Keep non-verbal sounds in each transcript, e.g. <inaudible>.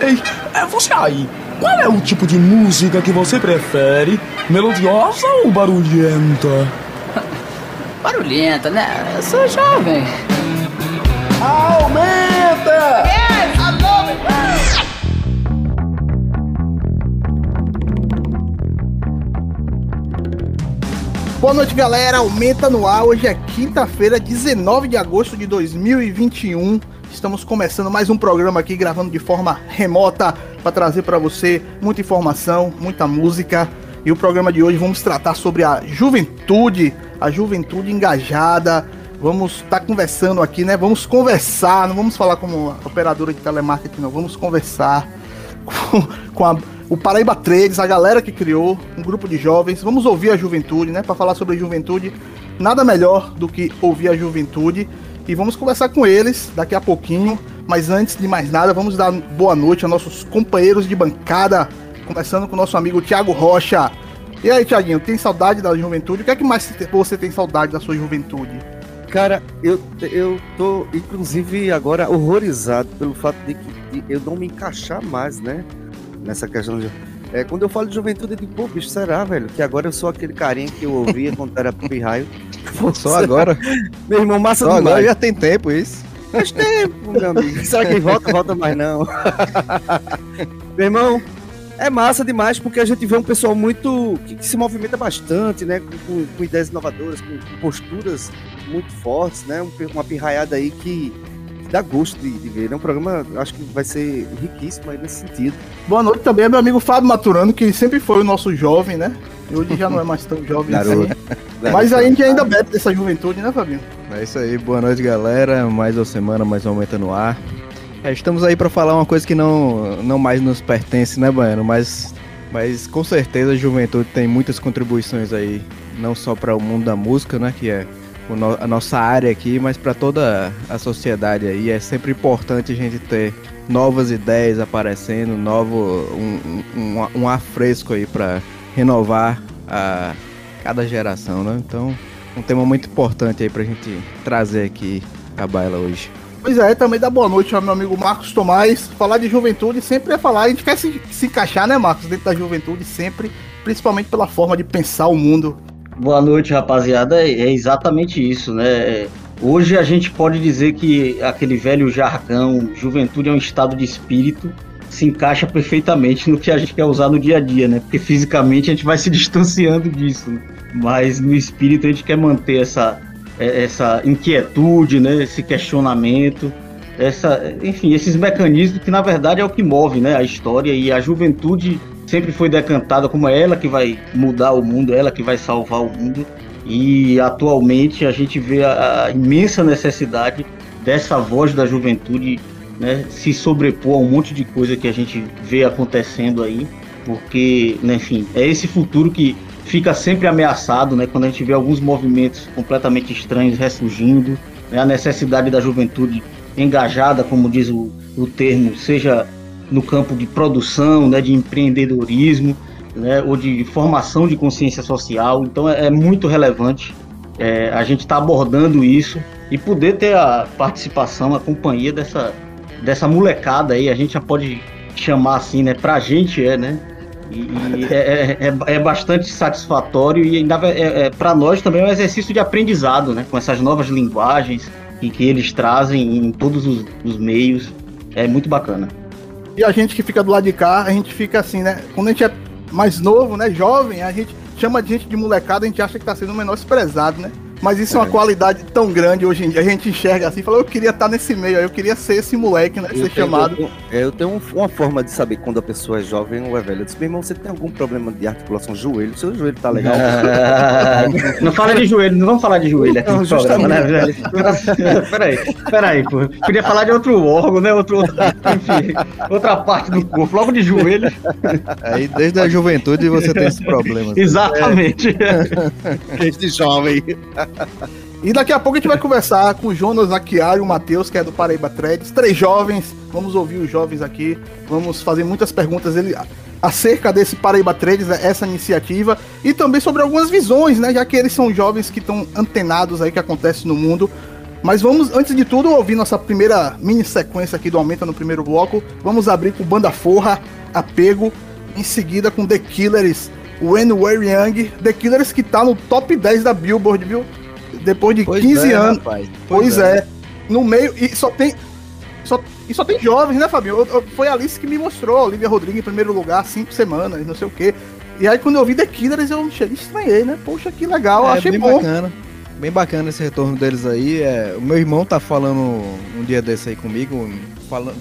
Ei, é você aí. Qual é o tipo de música que você prefere? Melodiosa ou barulhenta? <laughs> Barulhenta, né? Eu sou jovem. Aumenta! Yes, I love it. Boa noite, galera. Aumenta no ar. Hoje é quinta-feira, 19 de agosto de 2021. Estamos começando mais um programa aqui, gravando de forma remota para trazer para você muita informação, muita música. E o programa de hoje vamos tratar sobre a juventude, a juventude engajada. Vamos estar tá conversando aqui, né? Vamos conversar, não vamos falar como operadora de telemarketing, não. Vamos conversar <laughs> com, com a o Paraíba Trades, a galera que criou, um grupo de jovens. Vamos ouvir a juventude, né? Para falar sobre juventude, nada melhor do que ouvir a juventude. E vamos conversar com eles daqui a pouquinho. Mas antes de mais nada, vamos dar boa noite a nossos companheiros de bancada. Começando com o nosso amigo Thiago Rocha. E aí, Thiaguinho, tem saudade da juventude? O que é que mais você tem saudade da sua juventude? Cara, eu, eu tô, inclusive, agora horrorizado pelo fato de que eu não me encaixar mais, né? nessa questão de. É, quando eu falo de juventude, eu digo, pô, bicho, será, velho? Que agora eu sou aquele carinha que eu ouvia quando era pirraio. <laughs> Só agora? <laughs> Meu irmão, massa Só demais. agora já tem tempo isso. Faz tempo, meu amigo. <laughs> Será que volta? Volta mais não. meu irmão, é massa demais porque a gente vê um pessoal muito. que, que se movimenta bastante, né? Com, com ideias inovadoras, com, com, posturas muito fortes, né? uma pirraiada aí que dá gosto de, de, ver. É um programa, acho que vai ser riquíssimo aí nesse sentido. Boa noite também é meu amigo Fábio Maturano, que sempre foi o nosso jovem, né? E hoje já não é mais tão jovem assim. Mas a gente ainda bebe dessa juventude, né, Fabinho? É isso aí, boa noite, galera. Mais uma semana, mais um Aumenta no Ar. É, estamos aí para falar uma coisa que não, não mais nos pertence, né, Baiano? Mas, mas com certeza a juventude tem muitas contribuições aí, não só para o mundo da música, né, que é a nossa área aqui, mas para toda a sociedade aí. É sempre importante a gente ter novas ideias aparecendo, novo, um, um, um ar fresco aí para renovar a cada geração, né? Então, um tema muito importante aí pra gente trazer aqui a baila hoje. Pois é, também dá boa noite ao meu amigo Marcos Tomás. Falar de juventude sempre é falar, a gente quer se, se encaixar, né, Marcos, dentro da juventude sempre, principalmente pela forma de pensar o mundo. Boa noite, rapaziada. É, é exatamente isso, né? Hoje a gente pode dizer que aquele velho jargão, juventude é um estado de espírito, se encaixa perfeitamente no que a gente quer usar no dia a dia, né? Porque fisicamente a gente vai se <laughs> distanciando disso, né? mas no espírito a gente quer manter essa, é, essa inquietude, né? Esse questionamento, essa, enfim, esses mecanismos que na verdade é o que move, né? A história e a juventude sempre foi decantada como ela que vai mudar o mundo, ela que vai salvar o mundo. E atualmente a gente vê a, a imensa necessidade dessa voz da juventude né, se sobrepor a um monte de coisa que a gente vê acontecendo aí, porque, né, enfim, é esse futuro que fica sempre ameaçado, né, quando a gente vê alguns movimentos completamente estranhos ressurgindo, né, a necessidade da juventude engajada, como diz o, o termo, seja no campo de produção, né, de empreendedorismo, né, ou de formação de consciência social. Então é, é muito relevante é, a gente estar tá abordando isso e poder ter a participação, a companhia dessa, dessa molecada aí. A gente já pode chamar assim, né? Pra gente é, né? E, e é, é, é, é, bastante satisfatório e ainda é, é para nós também é um exercício de aprendizado, né? Com essas novas linguagens que, que eles trazem em todos os, os meios. É muito bacana. E a gente que fica do lado de cá, a gente fica assim, né? Quando a gente é mais novo, né? Jovem, a gente chama de gente de molecada, a gente acha que tá sendo menosprezado, né? Mas isso é, é uma qualidade tão grande hoje em dia. A gente enxerga assim e fala, eu queria estar nesse meio, eu queria ser esse moleque, né? Eu ser tenho, chamado. Eu, eu tenho uma forma de saber quando a pessoa é jovem ou é velha. Eu disse, meu irmão, você tem algum problema de articulação joelho? Seu joelho tá legal? <laughs> não fala de joelho, não vamos falar de joelho aqui não, programa, né, velho? <laughs> peraí, peraí, pô. Queria falar de outro órgão, né? Outro, outro, enfim, outra parte do corpo, logo de joelho. Aí desde a juventude você tem esse problema. Exatamente. Desde jovem. E daqui a pouco a gente vai conversar com o Jonas Aquiar e o Matheus, que é do Paraíba Threads. Três jovens, vamos ouvir os jovens aqui, vamos fazer muitas perguntas ele, acerca desse Paraíba Threads, essa iniciativa, e também sobre algumas visões, né? Já que eles são jovens que estão antenados aí que acontece no mundo. Mas vamos, antes de tudo, ouvir nossa primeira mini sequência aqui do Aumenta no primeiro bloco. Vamos abrir com Banda Forra, Apego, em seguida com The Killers, When We're Young. The Killers que tá no top 10 da Billboard, viu? Depois de Pois 15 é, anos. rapaz. Pois, é. No meio, e só tem. Só, e só tem jovens, né, Fabinho? Eu- eu- foi a Alice que me mostrou, Olivia Rodrigo em primeiro lugar, cinco semanas, não sei o quê. E aí, quando eu vi The Killers, eu cheguei estranhei, né? Poxa, que legal, É, achei bem bom. bacana. Bem bacana esse retorno deles aí. É, o meu irmão tá falando um dia desse aí comigo, falando,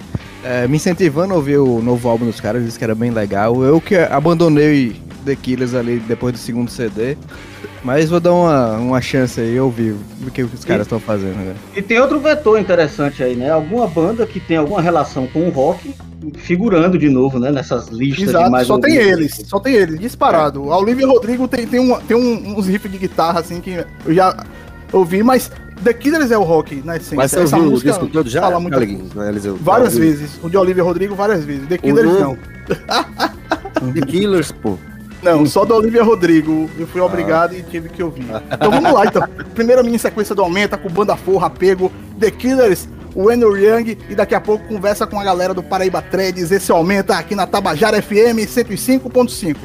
é, me incentivando a ouvir o novo álbum dos caras, disse que era bem legal. Eu que abandonei The Killers ali depois do segundo CD, mas vou dar uma, uma chance aí e ouvir o que os caras estão fazendo. Né? E tem outro vetor interessante aí, né? Alguma banda que tem alguma relação com o rock figurando de novo, né? Nessas listas de Exato, mais só tem eles, só tem eles, disparado. A Olivia Rodrigo tem, tem, um, tem um- uns riffs de guitarra, assim, que eu já ouvi, mas The Killers é o rock, na essência. Mas você Essa ouviu o música disco todo já? fala muito-? Várias ouviu? vezes. O de Olivia Rodrigo, várias vezes. The Killers, não. <laughs> The Killers, pô. Não, só da Olivia Rodrigo. Eu fui obrigado e tive que ouvir. Então vamos lá, então. Primeira mini sequência do Aumenta com Banda Forra, Apego, The Killers, When You're Young e daqui a pouco conversa com a galera do Paraíba Trades. Esse Aumenta aqui na Tabajara FM 105.5.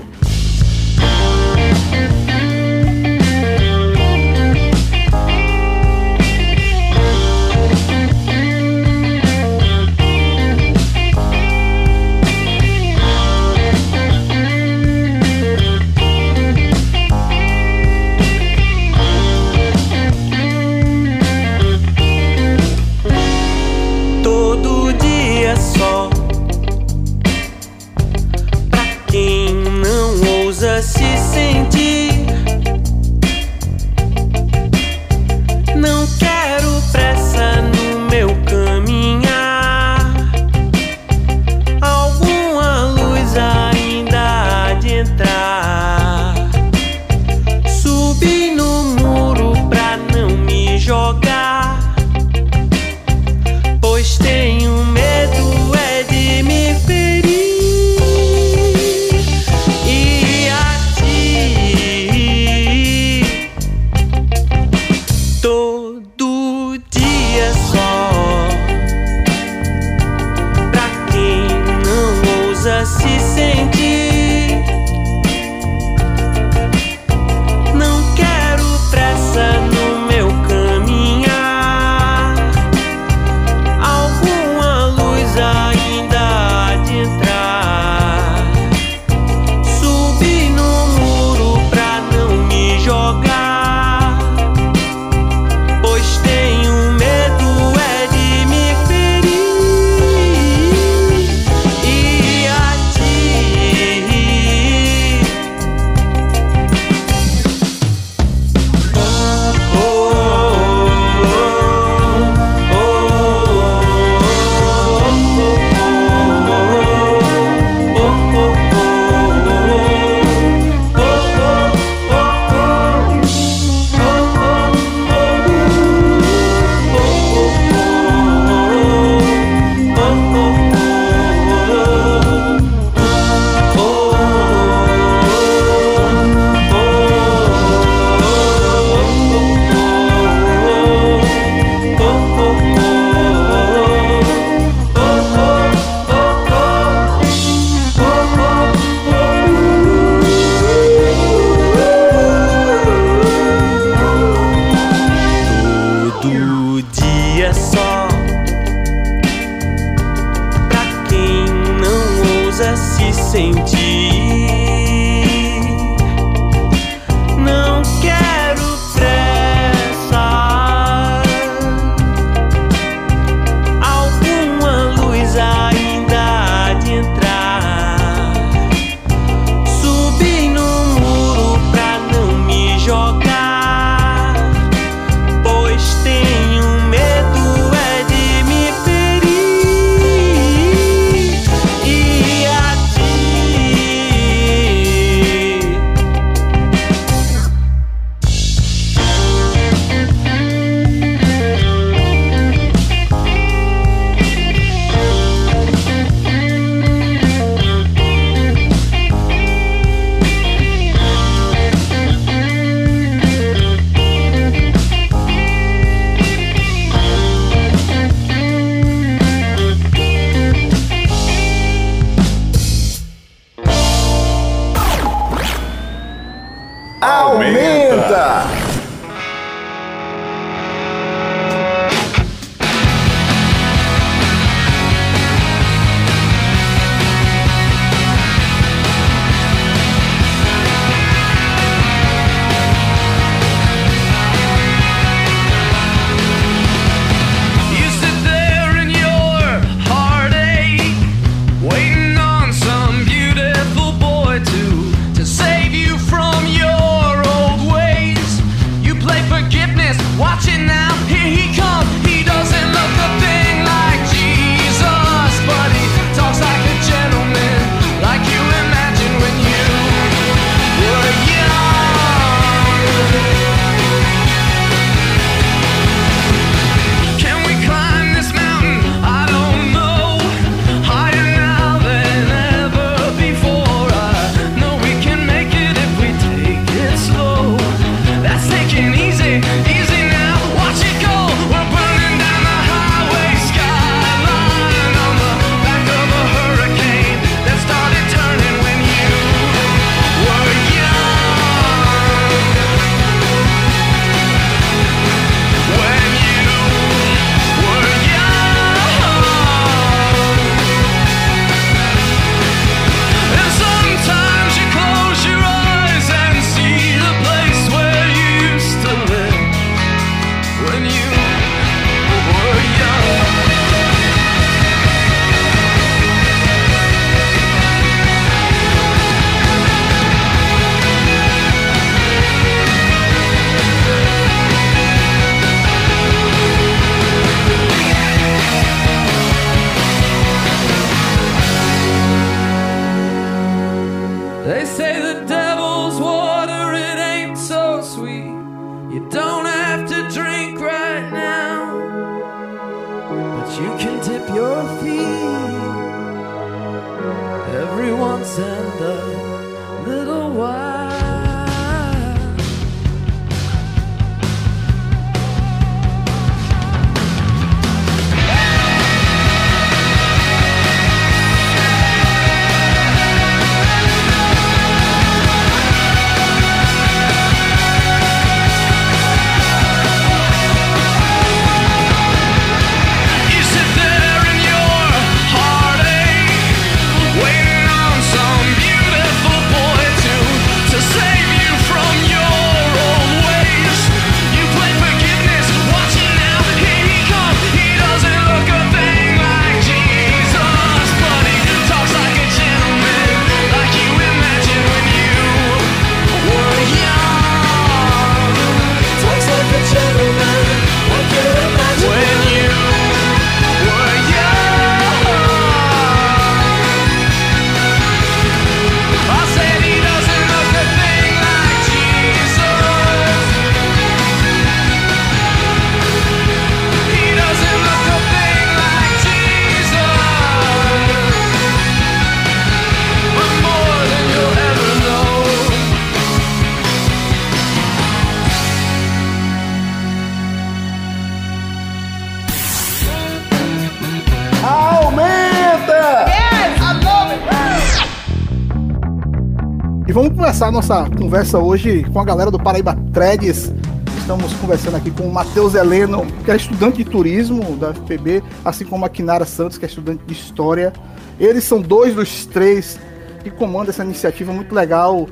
começar a nossa conversa hoje com a galera do Paraíba Threads. Estamos conversando aqui com o Matheus Heleno, que é estudante de turismo da FPB, assim como a Kinara Santos, que é estudante de história. Eles são dois dos três que comandam essa iniciativa muito legal.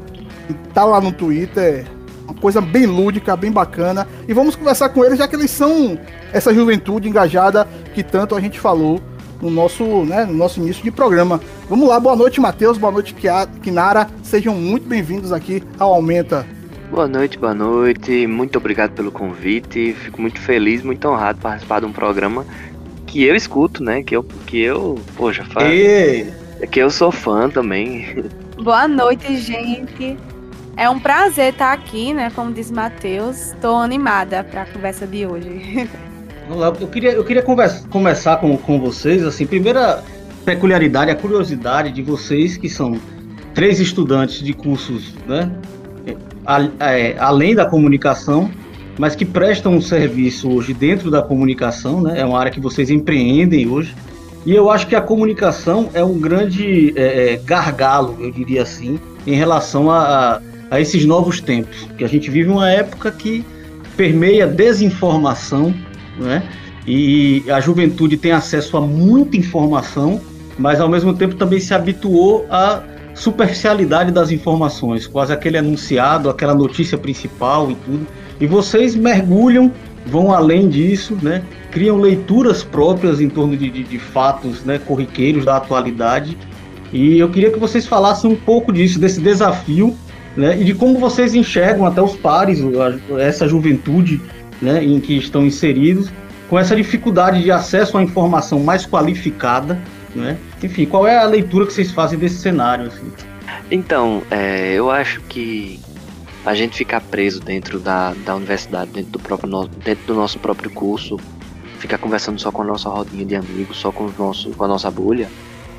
E tá lá no Twitter, uma coisa bem lúdica, bem bacana. E vamos conversar com eles, já que eles são essa juventude engajada que tanto a gente falou no nosso, né, no nosso início de programa. Vamos lá, boa noite, Matheus, boa noite, Kinara. Sejam muito bem-vindos aqui ao Aumenta. Boa noite, boa noite. Muito obrigado pelo convite. Fico muito feliz, muito honrado de participar de um programa que eu escuto, né? Que eu, que eu, poxa, fa... E que eu sou fã também. Boa noite, gente. É um prazer estar aqui, né? Como diz Matheus. Tô animada para a conversa de hoje. <laughs> Vamos lá, eu queria, eu queria conversa- começar com, com vocês, assim, primeira peculiaridade, a curiosidade de vocês que são três estudantes de cursos, né, é, a- além da comunicação, mas que prestam um serviço hoje dentro da comunicação, né, é uma área que vocês empreendem hoje, e eu acho que a comunicação é um grande é, é, gargalo, eu diria assim, em relação a, a- a esses novos tempos, que a gente vive uma época que permeia desinformação, né? E a juventude tem acesso a muita informação, mas ao mesmo tempo também se habituou à superficialidade das informações, quase aquele anunciado, aquela notícia principal e tudo. E vocês mergulham, vão além disso, né? Criam leituras próprias em torno de, de, de fatos né, corriqueiros da atualidade. E eu queria que vocês falassem um pouco disso, desse desafio, né? E de como vocês enxergam até os pares, essa juventude né, em que estão inseridos, com essa dificuldade de acesso à informação mais qualificada, né? Enfim, qual é a leitura que vocês fazem desse cenário? Assim? Então, é, eu acho que a gente ficar preso dentro da, da universidade, dentro do, próprio dentro do nosso próprio curso, ficar conversando só com a nossa rodinha de amigos, só com, nosso, com a nossa bolha,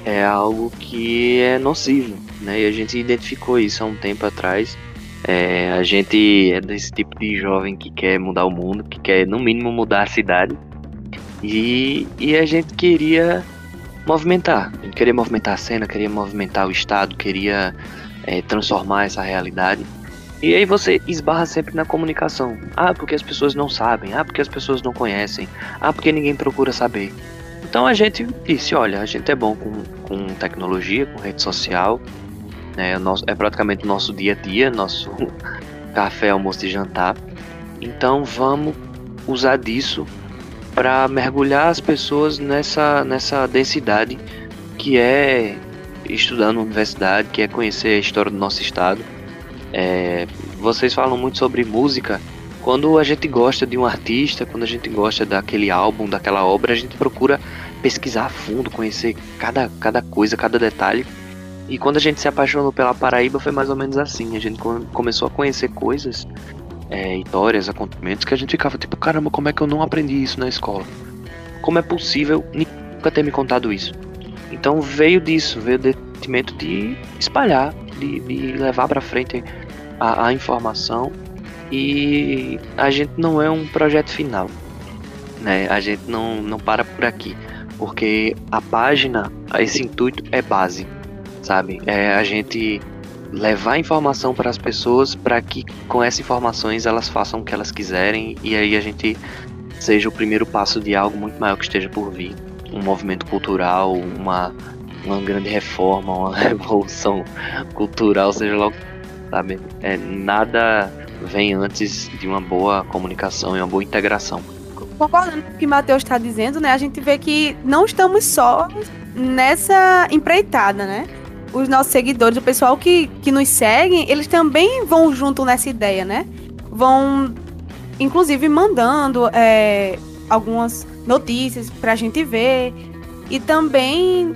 é algo que é nocivo, né? E a gente identificou isso há um tempo atrás. É, a gente é desse tipo de jovem que quer mudar o mundo, que quer no mínimo mudar a cidade. E, e a gente queria movimentar. Gente queria movimentar a cena, queria movimentar o Estado, queria é, transformar essa realidade. E aí você esbarra sempre na comunicação. Ah, porque as pessoas não sabem. Ah, porque as pessoas não conhecem. Ah, porque ninguém procura saber. Então a gente disse, olha, a gente é bom com, com tecnologia, com rede social. É, o nosso, é praticamente o nosso dia a dia, nosso <laughs> café, almoço e jantar. Então vamos usar disso para mergulhar as pessoas nessa, nessa densidade que é estudar na universidade, que é conhecer a história do nosso estado. É, vocês falam muito sobre música. Quando a gente gosta de um artista, quando a gente gosta daquele álbum, daquela obra, a gente procura pesquisar a fundo, conhecer cada, cada coisa, cada detalhe. E quando a gente se apaixonou pela Paraíba foi mais ou menos assim. A gente come- começou a conhecer coisas, é, histórias, acontecimentos que a gente ficava tipo, caramba, como é que eu não aprendi isso na escola? Como é possível nunca ter me contado isso? Então veio disso, veio do sentimento de espalhar, de, de levar para frente a, a informação. E a gente não é um projeto final, né? A gente não, não para por aqui, porque a página, esse intuito é base, sabe? É a gente levar informação para as pessoas para que com essas informações elas façam o que elas quiserem e aí a gente seja o primeiro passo de algo muito maior que esteja por vir, um movimento cultural, uma uma grande reforma, uma <laughs> revolução cultural, seja lá o que sabe? É, nada vem antes de uma boa comunicação e uma boa integração. Concordando com o que Matheus está dizendo, né? A gente vê que não estamos só nessa empreitada, né? Os nossos seguidores, o pessoal que, que nos seguem, eles também vão junto nessa ideia, né? Vão, inclusive, mandando é, algumas notícias pra gente ver. E também,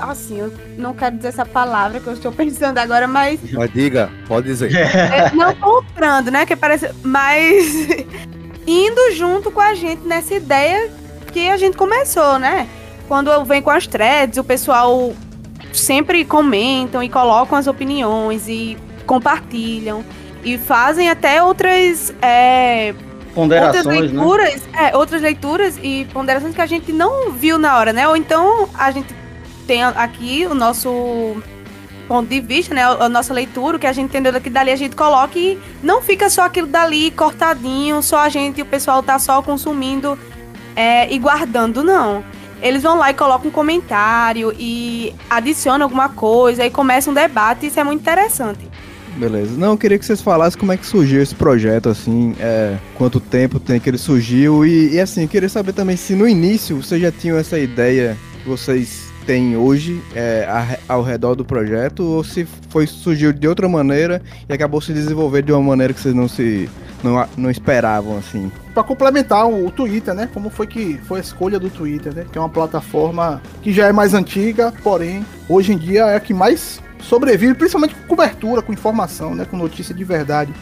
assim, eu não quero dizer essa palavra que eu estou <laughs> pensando agora, mas Mas diga, pode dizer. <laughs> é, não comprando, né? Que parece. Mas <laughs> indo junto com a gente nessa ideia que a gente começou, né? Quando eu venho com as threads, o pessoal sempre comentam e colocam as opiniões e compartilham. E fazem até outras. é, outras Ponderações, né? leituras, é, outras leituras e ponderações que a gente não viu na hora, né? Ou então a gente tem aqui o nosso ponto de vista, né? A nossa leitura, o que a gente entendeu daqui dali, a gente coloca e não fica só aquilo dali cortadinho, só a gente e o pessoal tá só consumindo é, e guardando, não. Eles vão lá e colocam um comentário e adicionam alguma coisa e começa um debate, isso é muito interessante. Beleza. Não, eu queria que vocês falassem como é que surgiu esse projeto, assim, é, quanto tempo tem que ele surgiu e, e, assim, eu queria saber também se no início vocês já tinham essa ideia vocês têm hoje é, a- ao redor do projeto ou se foi surgiu de outra maneira e acabou se desenvolver de uma maneira que vocês não se não, não esperavam, assim. Pra complementar o, o Twitter, né? Como foi que foi a escolha do Twitter, né? Que é uma plataforma que já é mais antiga, porém, hoje em dia é a que mais sobrevive, principalmente com cobertura, com informação, né? Com notícia de verdade.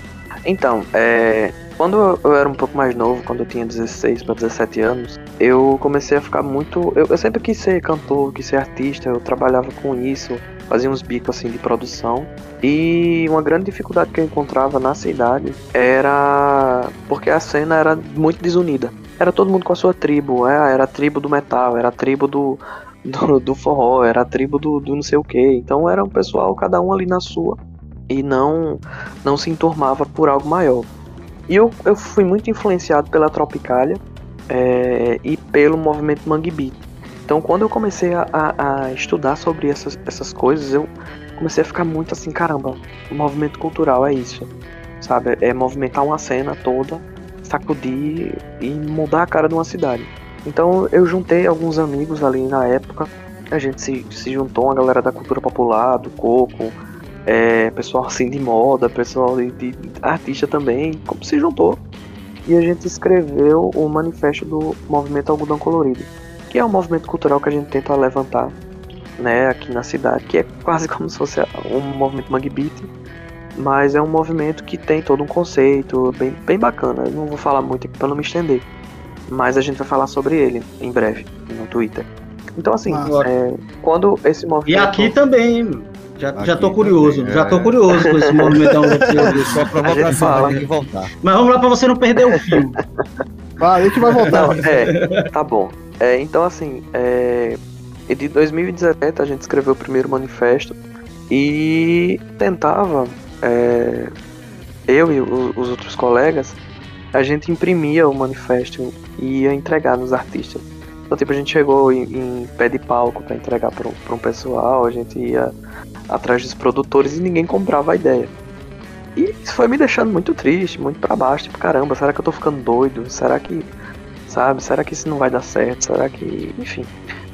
Então, é, quando eu- era um pouco mais novo, quando eu tinha 16 para 17 anos, eu comecei a ficar muito. Eu, eu sempre quis ser cantor, quis ser artista, eu trabalhava com isso, fazia uns bicos assim de produção. E uma grande dificuldade que eu encontrava na cidade era porque a cena era muito desunida. Era todo mundo com a sua tribo, é, era a tribo do metal, era a tribo do, do, do forró, era a tribo do, do não sei o que. Então era um pessoal, cada um ali na sua. e não não se enturmava por algo maior. E eu, eu fui muito influenciado pela Tropicália é, e pelo movimento Mangue Beat. Então, quando eu comecei a, a, a estudar sobre essas, essas coisas, eu comecei a ficar muito assim: caramba, movimento cultural é isso, sabe? É movimentar uma cena toda, sacudir e mudar a cara de uma cidade. Então, eu juntei alguns amigos ali na época, a gente se, se juntou, uma galera da cultura popular, do coco, é, pessoal assim de moda, pessoal de, de artista também, como se juntou. E a gente escreveu o manifesto do movimento Algodão Colorido, que é um movimento cultural que a gente tenta levantar né, aqui na cidade, que é quase <laughs> como se fosse um movimento Mangue Beat, mas é um movimento que tem todo um conceito bem, bem bacana. Eu não vou falar muito aqui para não me estender, mas a gente vai falar sobre ele em breve no Twitter. Então, assim, é, quando esse movimento. E aqui também. Já, já Aqui tô curioso, também, já é. tô curioso com esse movimento colorido. Só A gente provocação, que voltar. Mas vamos lá pra você não perder o fio. Vai, a gente vai voltar. Não, é, tá bom. É, então, assim, é, de 2017 a gente escreveu o primeiro manifesto e tentava, é, eu e o- os outros colegas, a gente imprimia o manifesto e ia entregar nos artistas. Então, tipo, a gente chegou em, em pé de palco para entregar para um pessoal, a gente ia atrás dos produtores e ninguém comprava a ideia. E isso foi me deixando muito triste, muito pra baixo, tipo, caramba, será que eu tô ficando doido? Será que, sabe, será que isso não vai dar certo? Será que, enfim.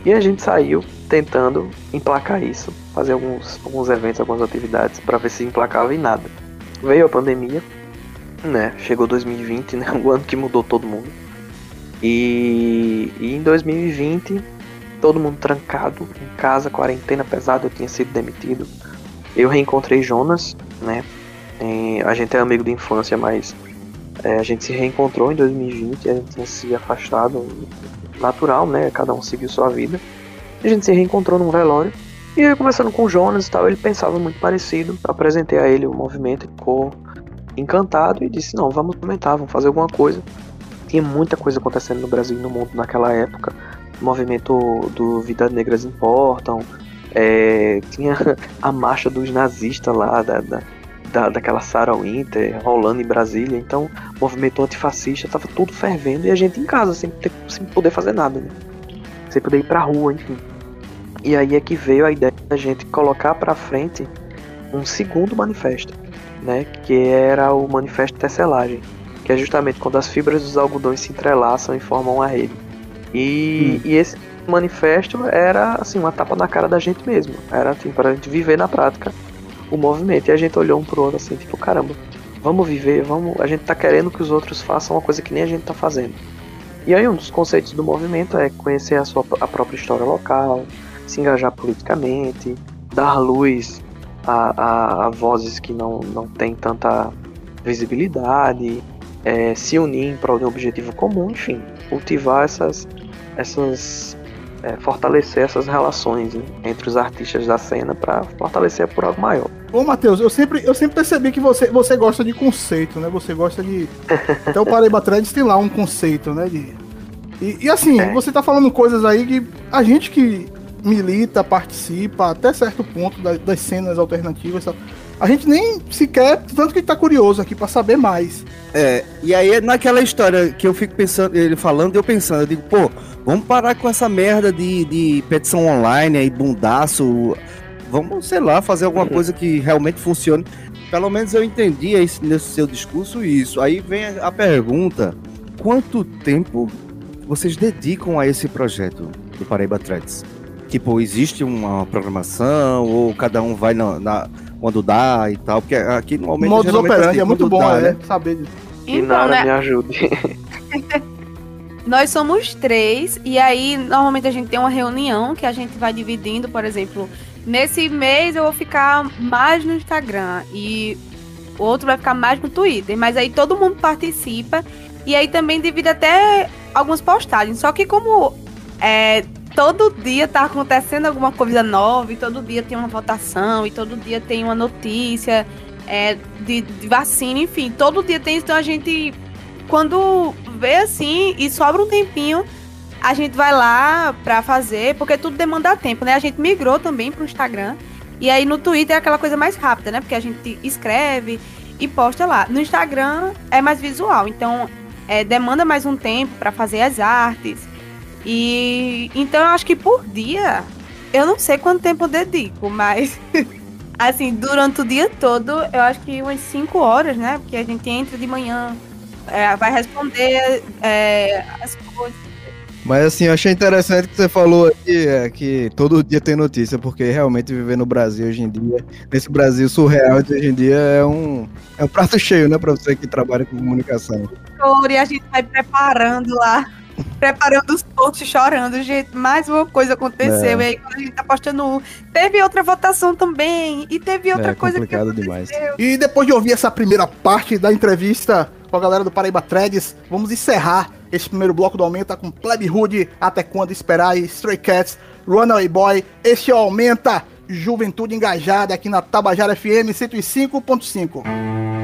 E a gente saiu tentando emplacar isso, fazer alguns, alguns eventos, algumas atividades pra ver se emplacava e nada. Veio a pandemia, né? Chegou 2020, né? <laughs> O ano que mudou todo mundo. E, e em 2020, todo mundo trancado em casa, quarentena pesada, eu tinha sido demitido. Eu reencontrei Jonas, né? É, a gente é amigo de infância, mas é, a gente se reencontrou em 2020, a gente tinha se afastado, natural, né? Cada um seguiu sua vida. A gente se reencontrou num velório. E eu conversando com o Jonas e tal, ele pensava muito parecido. Apresentei a ele o movimento, ficou encantado e disse: Não, vamos comentar, vamos fazer alguma coisa. Tinha muita coisa acontecendo no Brasil e no mundo naquela época. Movimento do Vidas Negras Importam, é, tinha <laughs> a marcha dos nazistas lá, da, da, da, daquela Sarah Winter rolando em Brasília. Então, movimento antifascista tava tudo fervendo e a gente em casa, sem, ter, sem poder fazer nada, né? Sem poder ir pra rua, enfim. E aí é que veio a ideia da gente colocar pra frente um segundo manifesto, né? Que era o manifesto tecelagem, que é justamente quando as fibras dos algodões se entrelaçam e formam uma rede. E, e esse manifesto era assim uma tapa na cara da gente mesmo. Era assim para a gente viver na prática o movimento. E a gente olhou um pro outro assim, tipo, caramba, vamos viver, vamos. A gente tá querendo que os outros façam uma coisa que nem a gente tá fazendo. E aí um dos conceitos do movimento é conhecer a sua a própria história local, se engajar politicamente, dar luz a, a, a vozes que não, não têm tanta visibilidade, é, se unir em prol de um objetivo comum, enfim, cultivar essas, essas é, fortalecer essas relações né, entre os artistas da cena para fortalecer por algo maior. Ô, Matheus, eu sempre, eu sempre percebi que você, você gosta de conceito, né? Você gosta de. Até o Paraíba Threads tem lá um conceito, né? De... E, e assim, É. você tá falando coisas aí que a gente que milita, participa, até certo ponto da- das cenas alternativas, sabe? A gente nem sequer, tanto que tá curioso aqui pra saber mais. É, e aí é naquela história que eu fico pensando, ele falando, eu pensando, eu digo, pô, vamos parar com essa merda de, de petição online aí, bundaço. Vamos, sei lá, fazer alguma coisa que realmente funcione. Pelo menos eu entendi esse, nesse seu discurso isso. Aí vem a, a pergunta: quanto tempo vocês dedicam a esse projeto do Paraíba Threads? Tipo, existe uma programação ou cada um vai na, na- quando dá e tal? Porque aqui normalmente Modus operandi assim, é muito bom, dá, é, né? saber disso. E Então, né? me ajude. <laughs> Nós somos três, e aí normalmente a gente tem uma reunião que a gente vai dividindo, por exemplo, nesse mês eu vou ficar mais no Instagram e o outro vai ficar mais no Twitter, mas aí todo mundo participa e aí também divide até algumas postagens. Só que como é, todo dia tá acontecendo alguma coisa nova, e todo dia tem uma votação, e todo dia tem uma notícia é, de, de vacina, enfim, todo dia tem então a gente quando vê assim e sobra um tempinho, a gente vai lá pra fazer, porque tudo demanda tempo, né? A gente migrou também pro Instagram. E aí no Twitter é aquela coisa mais rápida, né? Porque a gente escreve e posta lá. No Instagram é mais visual, então é, demanda mais um tempo para fazer as artes. E então eu acho que por dia, eu não sei quanto tempo eu dedico, mas <laughs> assim, durante o dia todo, eu acho que umas 5 horas, né? Porque a gente entra de manhã, é, vai responder é, as coisas. Mas assim, eu achei interessante que você falou aqui é, que todo dia tem notícia, porque realmente viver no Brasil hoje em dia, nesse Brasil surreal de hoje em dia, é um, é um prato <laughs> cheio, né, pra você que trabalha com comunicação. E a gente vai preparando lá. Preparando os posts, chorando, gente. Mais uma coisa aconteceu. É. E aí, quando a gente tá postando um, teve outra votação também. E teve outra é coisa que complicado demais. E depois de ouvir essa primeira parte da entrevista com a galera do Paraíba Threads, vamos encerrar esse primeiro bloco do Aumenta com Pleb Hood, Até Quando Esperar e Stray Cats, Runaway Boy. Este é o Aumenta, Juventude Engajada aqui na Tabajara FM 105.5.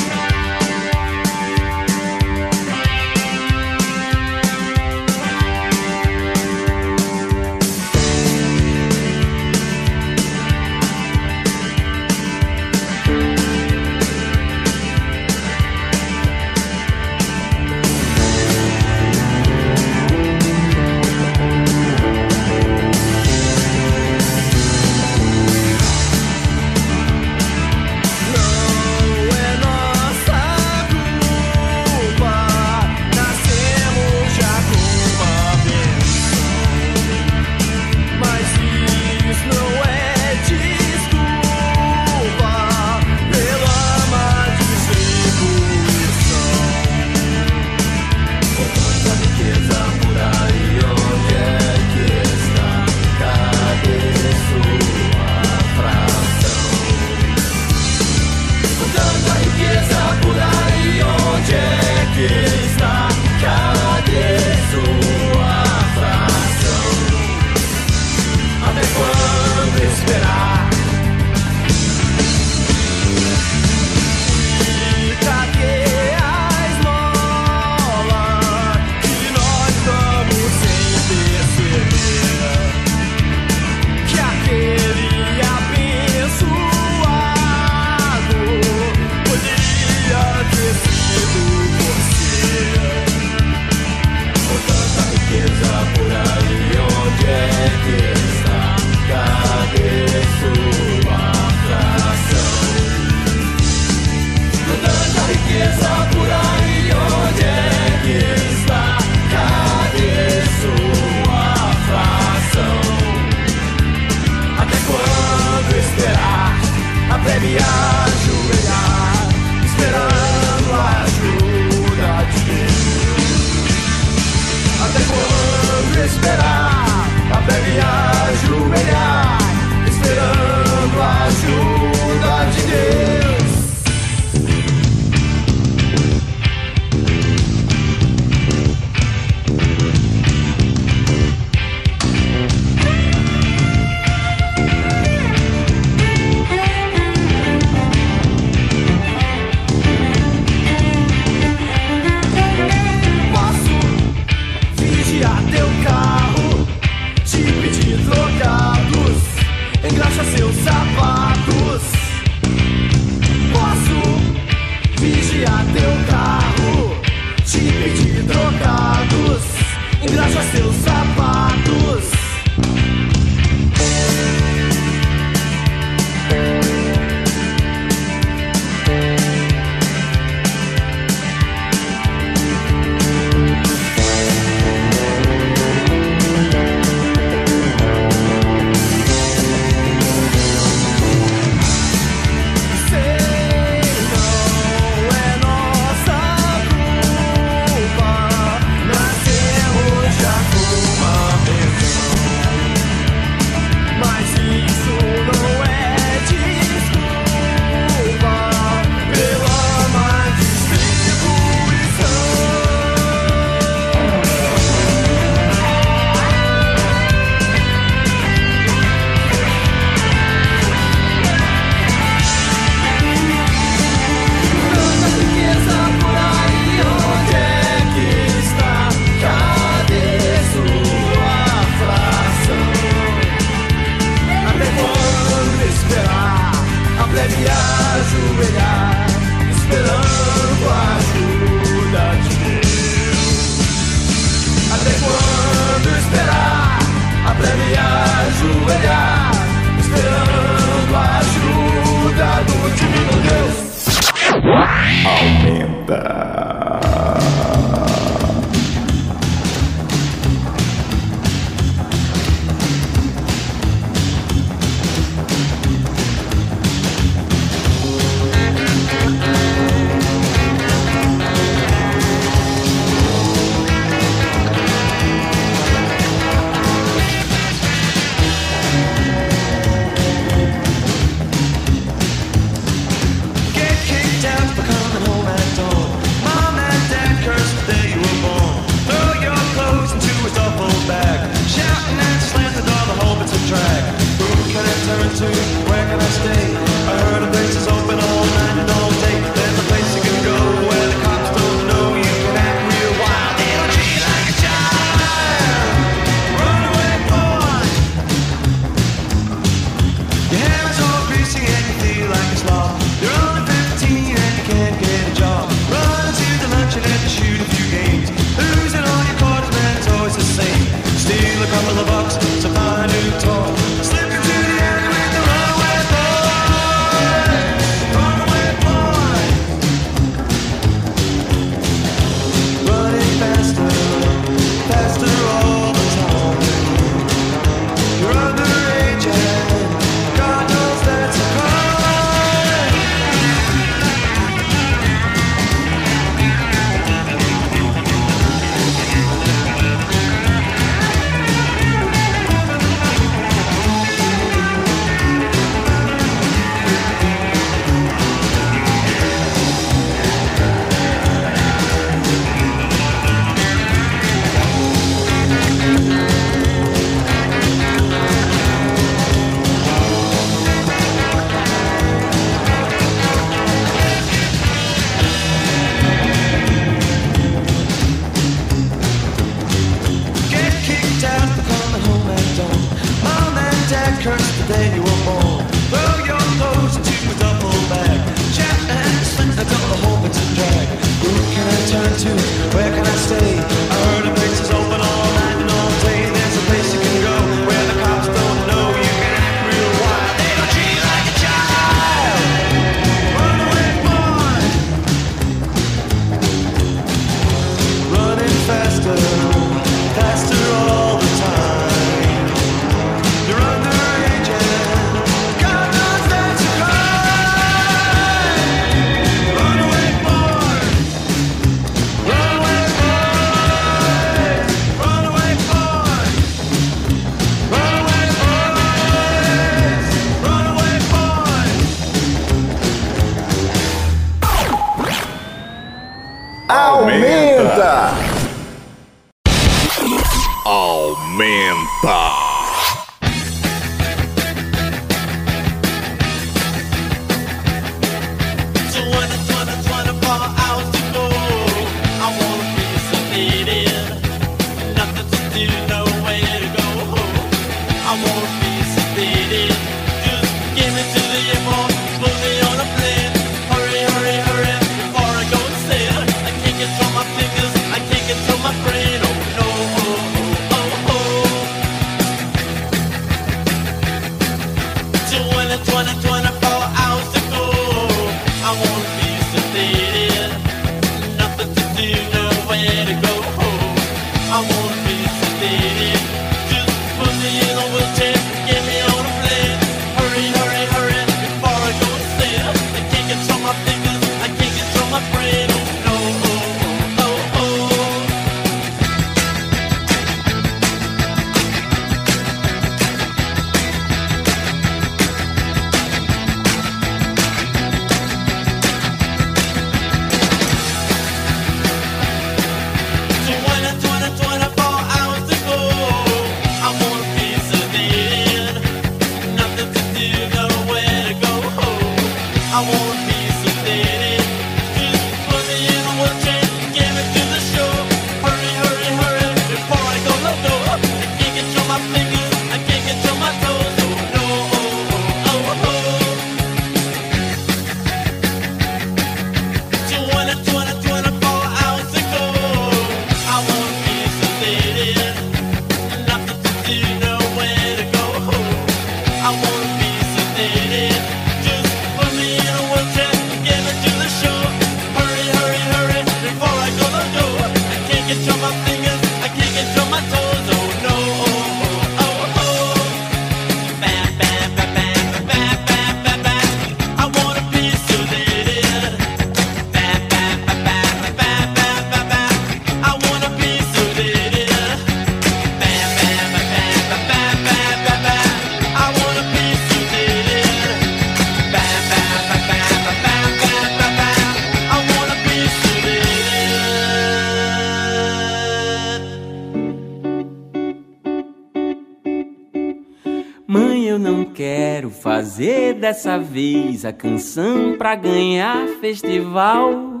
dessa vez a canção pra ganhar festival.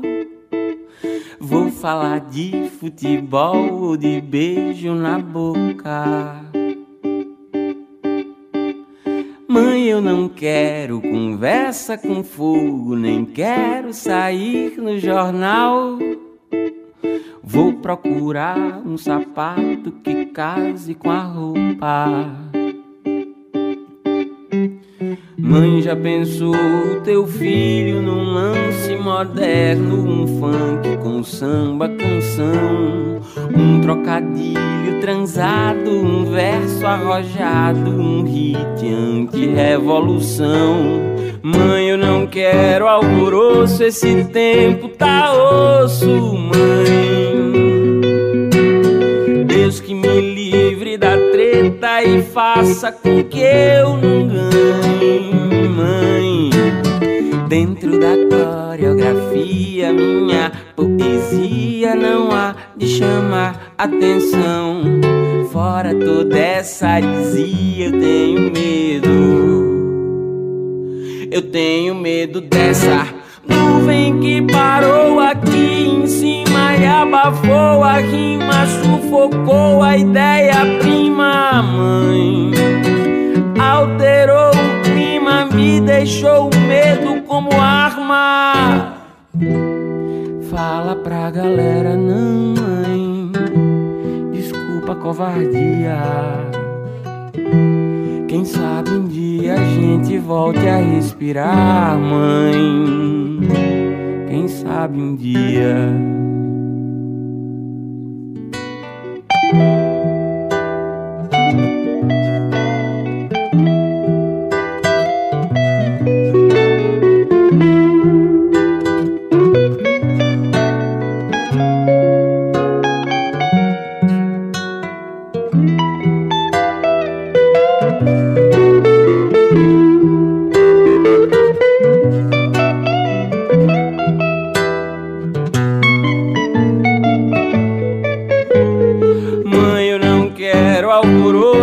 Vou falar de futebol ou de beijo na boca. Mãe, eu não quero conversa com fogo, nem quero sair no jornal. Vou procurar um sapato que case com a roupa. Mãe, já pensou teu filho num lance moderno? Um funk com samba, canção, um trocadilho transado, um verso arrojado, um hit anti-revolução. Mãe, eu não quero alvoroço, esse tempo tá osso, mãe. Deus que me livre da treta e faça com que eu não Dentro da coreografia, minha poesia não há de chamar atenção. Fora toda essa arisia, eu tenho medo. Eu tenho medo dessa nuvem que parou aqui em cima e abafou a rima, sufocou a ideia prima, mãe. Alterou deixou o medo como arma. Fala pra galera, não, mãe. Desculpa a covardia. Quem sabe um dia a gente volte a respirar, mãe. Quem sabe um dia.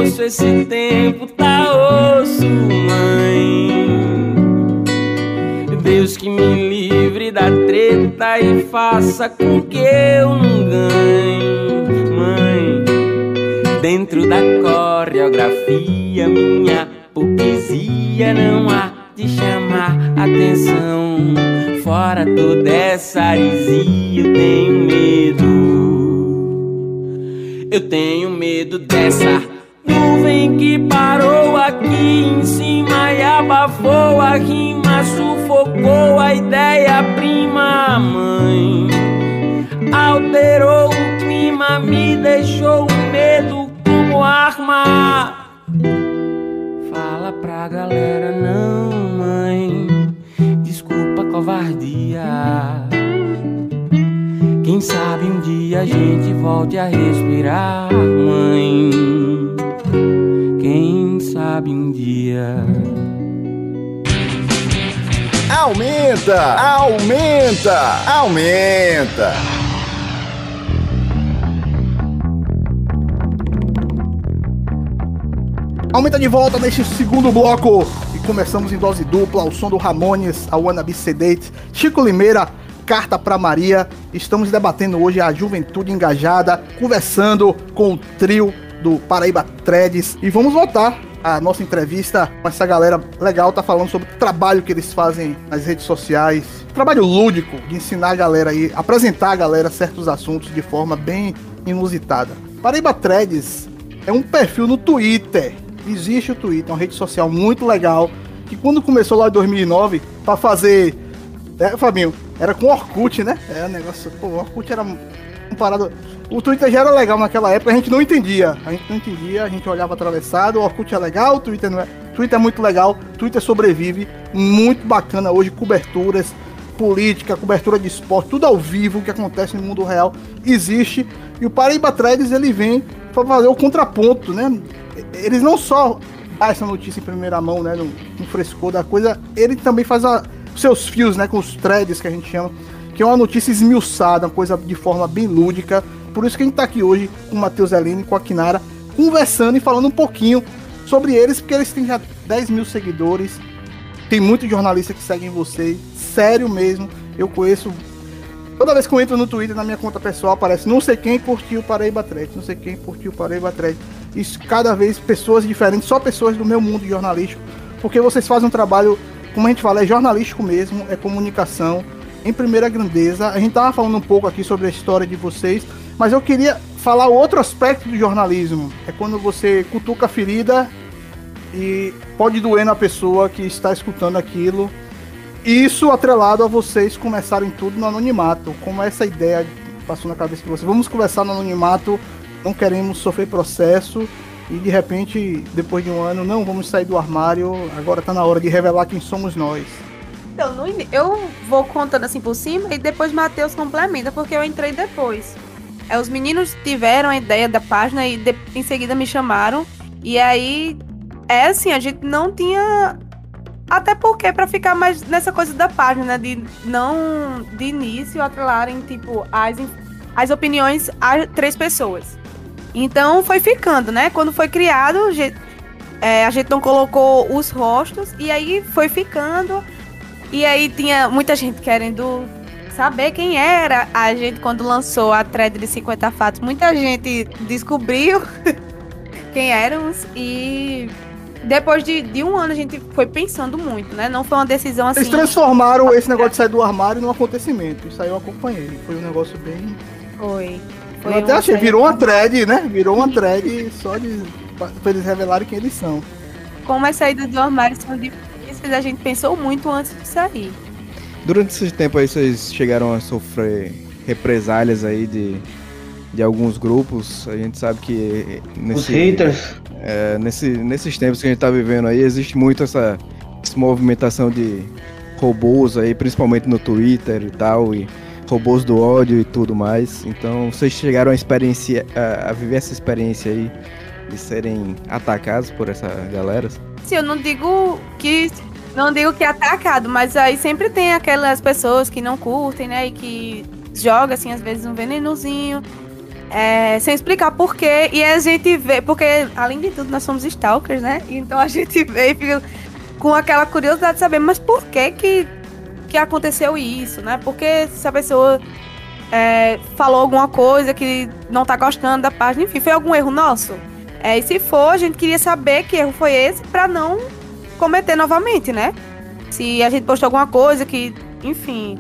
Alvoroço, esse tempo tá osso, mãe. Deus que me livre da treta e faça com que eu não ganhe, mãe. Dentro da coreografia, minha poesia não há de chamar atenção. Fora toda essa arisia, eu tenho medo. Eu tenho medo dessa nuvem que parou aqui em cima e abafou a rima, sufocou a ideia prima, mãe. Alterou o clima, me deixou o medo como arma. Fala pra galera, não, mãe. Desculpa a covardia. Quem sabe um dia a gente volte a respirar, mãe. Quem sabe um dia. Aumenta, aumenta, aumenta. Aumenta de volta neste segundo bloco e começamos em dose dupla ao som do Ramones, a Wanna Be Sedate, Chico Limeira, Carta pra Maria. Estamos debatendo hoje a juventude engajada, conversando com o trio do Paraíba Threads e vamos voltar a nossa entrevista com essa galera legal, tá falando sobre o trabalho que eles fazem nas redes sociais. Trabalho lúdico de ensinar a galera aí, apresentar a galera certos assuntos de forma bem inusitada. Paraíba Threads é um perfil no Twitter. Existe o Twitter, uma rede social muito legal. Que quando começou lá em 2009, pra fazer. É, Fabinho, era com Orkut, né? É um negócio. Pô, o Orkut era um parado. O Twitter já era legal naquela época, a gente não entendia. A gente não entendia, a gente olhava atravessado. O Orkut é legal, o Twitter não é. Twitter é muito legal, Twitter sobrevive. Muito bacana hoje, coberturas, política, cobertura de esporte, tudo ao vivo que acontece no mundo real existe. E o Paraíba Threads ele vem para fazer o contraponto, né? Eles não só dão essa notícia em primeira mão, né? No, no frescor da coisa, ele também faz a, seus fios, né? Com os threads que a gente chama, que é uma notícia esmiuçada, uma coisa de forma bem lúdica. Por isso que a gente tá aqui hoje com o Matheus Helene e com a Kinara, conversando e falando um pouquinho sobre eles, porque eles têm já 10 mil seguidores. Tem muitos jornalistas que seguem vocês. Sério mesmo. Eu conheço. Toda vez que eu entro no Twitter, na minha conta pessoal, aparece não sei quem curtiu Paraíba Thread, não sei quem curtiu Paraíba Thread. Isso cada vez pessoas diferentes, só pessoas do meu mundo jornalístico. Porque vocês fazem um trabalho, como a gente fala, é jornalístico mesmo, é comunicação em primeira grandeza. A gente tava falando um pouco aqui sobre a história de vocês, mas eu queria falar outro aspecto do jornalismo. É quando você cutuca a ferida e pode doer na pessoa que está escutando aquilo. Isso atrelado a vocês começarem tudo no anonimato. Como essa ideia passou na cabeça de vocês. Vamos conversar no anonimato, não queremos sofrer processo. E de repente, depois de um ano, não, vamos sair do armário. Agora tá na hora de revelar quem somos nós. Então, no eu vou contando assim por cima e depois Matheus complementa, porque eu entrei depois. É, os meninos tiveram a ideia da página e de- em seguida me chamaram. E aí, é assim, a gente não tinha. Até porque, pra ficar mais nessa coisa da página, né, de não de início atrelarem, tipo, as, as opiniões a três pessoas. Então foi ficando, né? Quando foi criado, a gente, é, a gente não colocou os rostos e aí foi ficando. E aí tinha muita gente querendo saber quem era. A gente, quando lançou a thread de 50 fatos, muita gente descobriu <laughs> quem éramos. E depois de, de um ano a gente foi pensando muito, né? Não foi uma decisão assim. Eles transformaram esse negócio de sair do armário num acontecimento. Isso aí eu acompanhei. Foi um negócio bem. Foi. Foi eu até achei, virou uma thread, né? Virou uma thread só de. pra pra eles revelarem quem eles são. Como as saídas do armário são difíceis, a gente pensou muito antes de sair. Durante esse tempo aí, vocês chegaram a sofrer represálias aí de, de alguns grupos. A gente sabe que nesse, Os haters. é, nesse, nesses tempos que a gente tá vivendo aí, existe muito essa, essa movimentação de robôs aí, principalmente no Twitter e tal, e robôs do ódio e tudo mais. Então, vocês chegaram a, experiência, a, a viver essa experiência aí de serem atacados por essa galera? Sim, eu não digo que. Não digo que é atacado, mas aí sempre tem aquelas pessoas que não curtem, né? E que joga, assim, às vezes um venenozinho. é, sem explicar porquê. E a gente vê. Porque, além de tudo, nós somos stalkers, né? Então a <laughs> gente vê e fica com aquela curiosidade de saber, mas por que que, que aconteceu isso, né? Porque se a pessoa é, falou alguma coisa que não tá gostando da página, enfim, foi algum erro nosso? É, e se for, a gente queria saber que erro foi esse pra não cometer novamente, né? Se a gente postou alguma coisa que, enfim,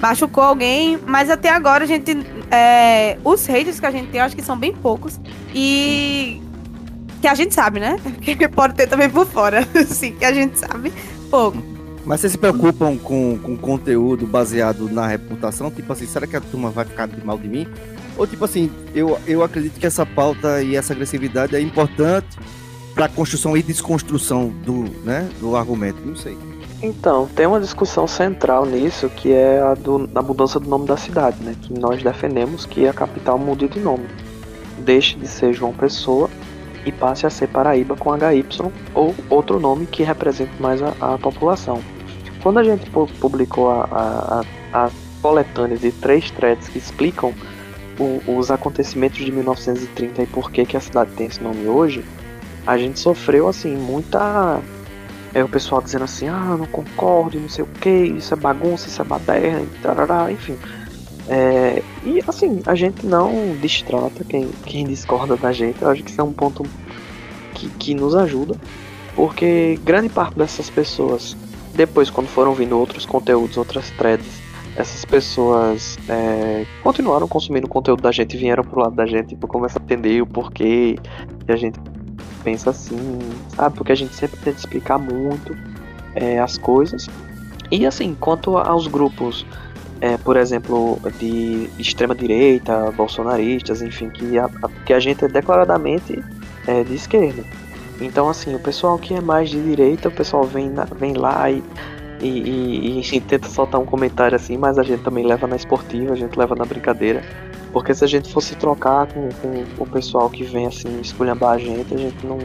machucou alguém, mas até agora a gente. é, os haters que a gente tem, acho que são bem poucos. E. Que a gente sabe, né? <laughs> Que pode ter também por fora. <laughs> Sim, que a gente sabe pouco. Mas vocês se preocupam com, com conteúdo baseado na reputação? Tipo assim, será que a turma vai ficar de mal de mim? Ou tipo assim, eu, eu acredito que essa pauta e essa agressividade é importante para construção e desconstrução do, né, do argumento. Não sei. Então, tem uma discussão central nisso que é a do, da mudança do nome da cidade, né? Que nós defendemos que a capital mude de nome. Deixe de ser João Pessoa e passe a ser Paraíba com HY ou outro nome que represente mais a, a população. Quando a gente pu- publicou a, a, a coletânea de três threads que explicam o- os acontecimentos de 1930 e por que, que a cidade tem esse nome hoje, a gente sofreu assim muita é o pessoal dizendo assim, ah, não concordo, e não sei o que, isso é bagunça, isso é baderna, e tarará, enfim. É, e assim, a gente não distrata quem, quem discorda da gente, eu acho que isso é um ponto que, que nos ajuda, porque grande parte dessas pessoas, depois quando foram vindo outros conteúdos, outras threads, essas pessoas é, continuaram consumindo o conteúdo da gente e vieram pro lado da gente e começar a entender o porquê que a gente pensa assim, sabe? Porque a gente sempre tenta explicar muito é, as coisas. E assim, quanto aos grupos, é, por exemplo, de extrema direita, bolsonaristas, enfim, que a, a- que a gente é declaradamente é, de esquerda. Então, assim, o pessoal que é mais de direita, o pessoal vem, na- vem lá e, e, e- e tenta soltar um comentário assim, mas a gente também leva na esportiva, a gente leva na brincadeira. Porque se a gente fosse trocar com, com o pessoal que vem assim esculhambar a gente, a gente não,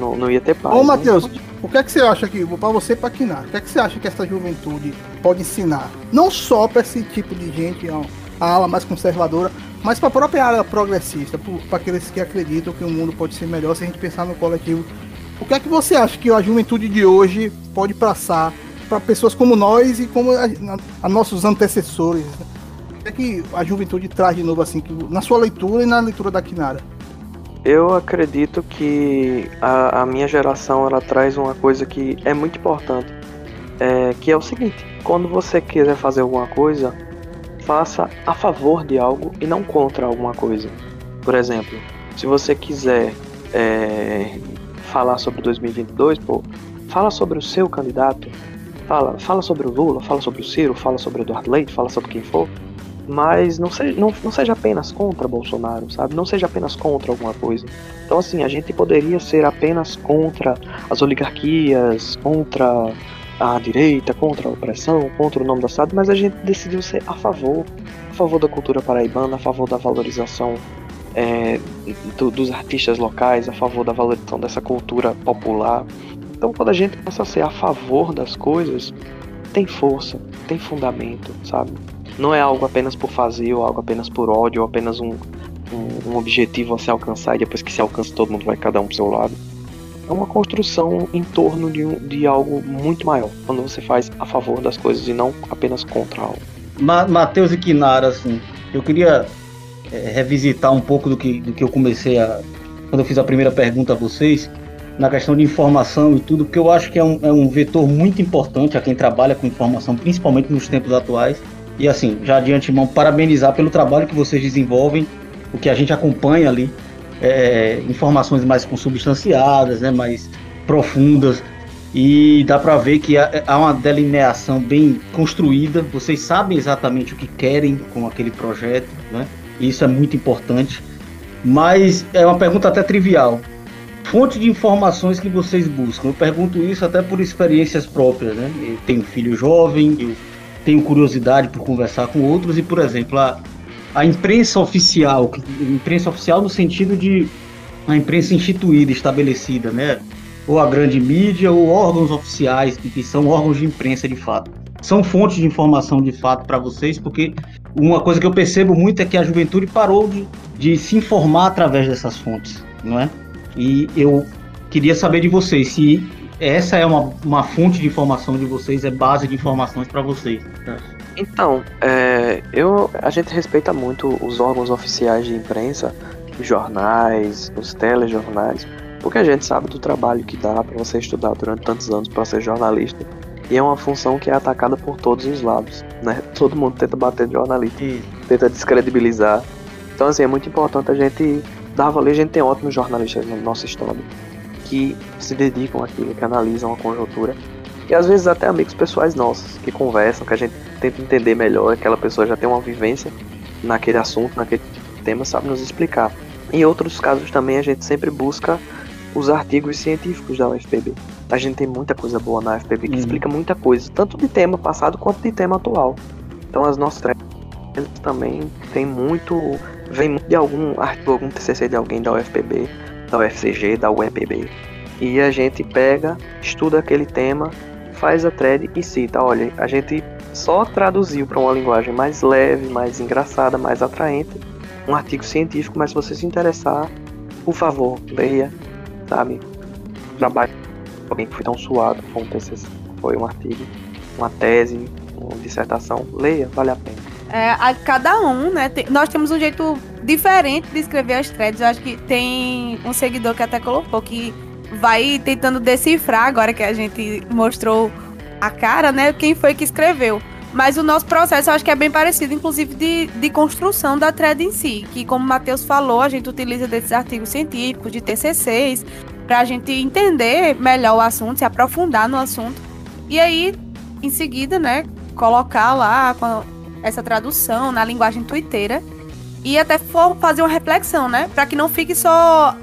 não, não ia ter paz. Ô, né? Matheus, o que é que você acha aqui? Vou pra você pra Kinar. O que é que você acha que essa juventude pode ensinar? Não só pra esse tipo de gente, ó, a ala mais conservadora, mas pra própria ala progressista, pro- pra aqueles que acreditam que o mundo pode ser melhor se a gente pensar no coletivo O que é que você acha que a juventude de hoje pode passar para pessoas como nós e como a, a- a nossos antecessores? né? Que é que a juventude traz de novo assim, na sua leitura e na leitura da Kinara? Eu acredito que a, a minha geração ela traz uma coisa que é muito importante, é, que é o seguinte: quando você quiser fazer alguma coisa, faça a favor de algo e não contra alguma coisa. Por exemplo, se você quiser é, falar sobre 2022, pô, fala sobre o seu candidato, fala, fala sobre o Lula, fala sobre o Ciro, fala sobre o Eduardo Leite, fala sobre quem for mas não seja, não, não seja apenas contra Bolsonaro, sabe? Não seja apenas contra alguma coisa. Então, assim, a gente poderia ser apenas contra as oligarquias, contra a direita, contra a opressão, contra o nome do Estado, mas a gente decidiu ser a favor, a favor da cultura paraibana, a favor da valorização é, do- dos artistas locais, a favor da valorização dessa cultura popular. Então, quando a gente passa a ser a favor das coisas, tem força, tem fundamento, sabe? Não é algo apenas por fazer, ou algo apenas por ódio, ou apenas um, um, um objetivo a se alcançar e depois que se alcança todo mundo vai cada um pro seu lado. É uma construção em torno de, um, de algo muito maior, quando você faz a favor das coisas e não apenas contra algo. Ma Matheus e Kinara, assim, eu queria é, revisitar um pouco do que, do que eu comecei a. Quando eu fiz a primeira pergunta a vocês, na questão de informação e tudo, porque eu acho que é um, é um vetor muito importante a quem trabalha com informação, principalmente nos tempos atuais. E assim, já de antemão, parabenizar pelo trabalho que vocês desenvolvem, o que a gente acompanha ali, é, informações mais consubstanciadas, né, mais profundas, e dá para ver que há, uma delineação bem construída. Vocês sabem exatamente o que querem com aquele projeto, né? E isso é muito importante. Mas é uma pergunta até trivial. Fonte de informações que vocês buscam. Eu pergunto isso até por experiências próprias, né? Eu tenho um filho jovem, eu tenho curiosidade por conversar com outros e, por exemplo, a, a imprensa oficial, imprensa oficial no sentido de a imprensa instituída, estabelecida, né? Ou a grande mídia ou órgãos oficiais, que, que são órgãos de imprensa de fato. São fontes de informação de fato para vocês, porque uma coisa que eu percebo muito é que a juventude parou de, de se informar através dessas fontes, não é? E eu queria saber de vocês se essa é uma, uma fonte de informação de vocês, é base de informações para vocês. tá? Então, é, eu, a gente respeita muito os órgãos oficiais de imprensa, os jornais, os telejornais, porque a gente sabe do trabalho que dá para você estudar durante tantos anos para ser jornalista. E é uma função que é atacada por todos os lados, né? <laughs> Todo mundo tenta bater de jornalista, tenta descredibilizar. Então, assim, é muito importante a gente dar valor. A gente tem ótimos jornalistas no nosso estado que se dedicam àquilo, que analisam a conjuntura. E às vezes até amigos pessoais nossos que conversam, que a gente tenta entender melhor, aquela pessoa já tem uma vivência naquele assunto, naquele tema, sabe nos explicar. Em outros casos também a gente sempre busca os artigos científicos da UFPB. A gente tem muita coisa boa na UFPB que Uhum. explica muita coisa, tanto de tema passado quanto de tema atual. Então as nossas também tem muito, vem de algum artigo, algum TCC de alguém da UFPB, da UFCG, da UEPB. E a gente pega, estuda aquele tema, faz a thread e cita, olha, a gente só traduziu para uma linguagem mais leve, mais engraçada, mais atraente, um artigo científico, mas se você se interessar, por favor, leia, sabe? Trabalhe com alguém que foi tão suado, foi um TCC, foi um artigo, uma tese, uma dissertação, leia, vale a pena. É, a cada um, né? tem- nós temos um jeito diferente de escrever as threads. Eu acho que tem um seguidor que até colocou que vai tentando decifrar agora que a gente mostrou a cara, né? Quem foi que escreveu. Mas o nosso processo eu acho que é bem parecido, inclusive de, de construção da thread em si. Que, como o Matheus falou, a gente utiliza desses artigos científicos, de TCCs, para a gente entender melhor o assunto, se aprofundar no assunto. E aí, em seguida, né, colocar lá essa tradução na linguagem twitteira e até for fazer uma reflexão, né, para que não fique só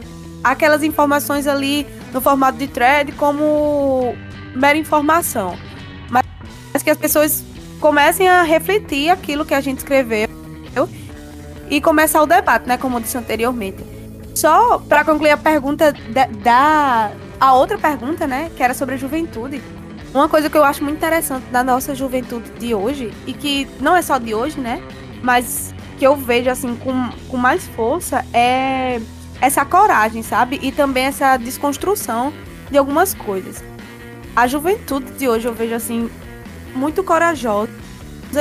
aquelas informações ali no formato de thread como mera informação, mas que as pessoas comecem a refletir aquilo que a gente escreveu e começar o debate, né, como eu disse anteriormente. Só para concluir a pergunta da, da a outra pergunta, né, que era sobre a juventude. Uma coisa que eu acho muito interessante da nossa juventude de hoje, e que não é só de hoje, né? Mas que eu vejo assim com, com mais força é essa coragem, sabe? E também essa desconstrução de algumas coisas. A juventude de hoje eu vejo assim muito corajosa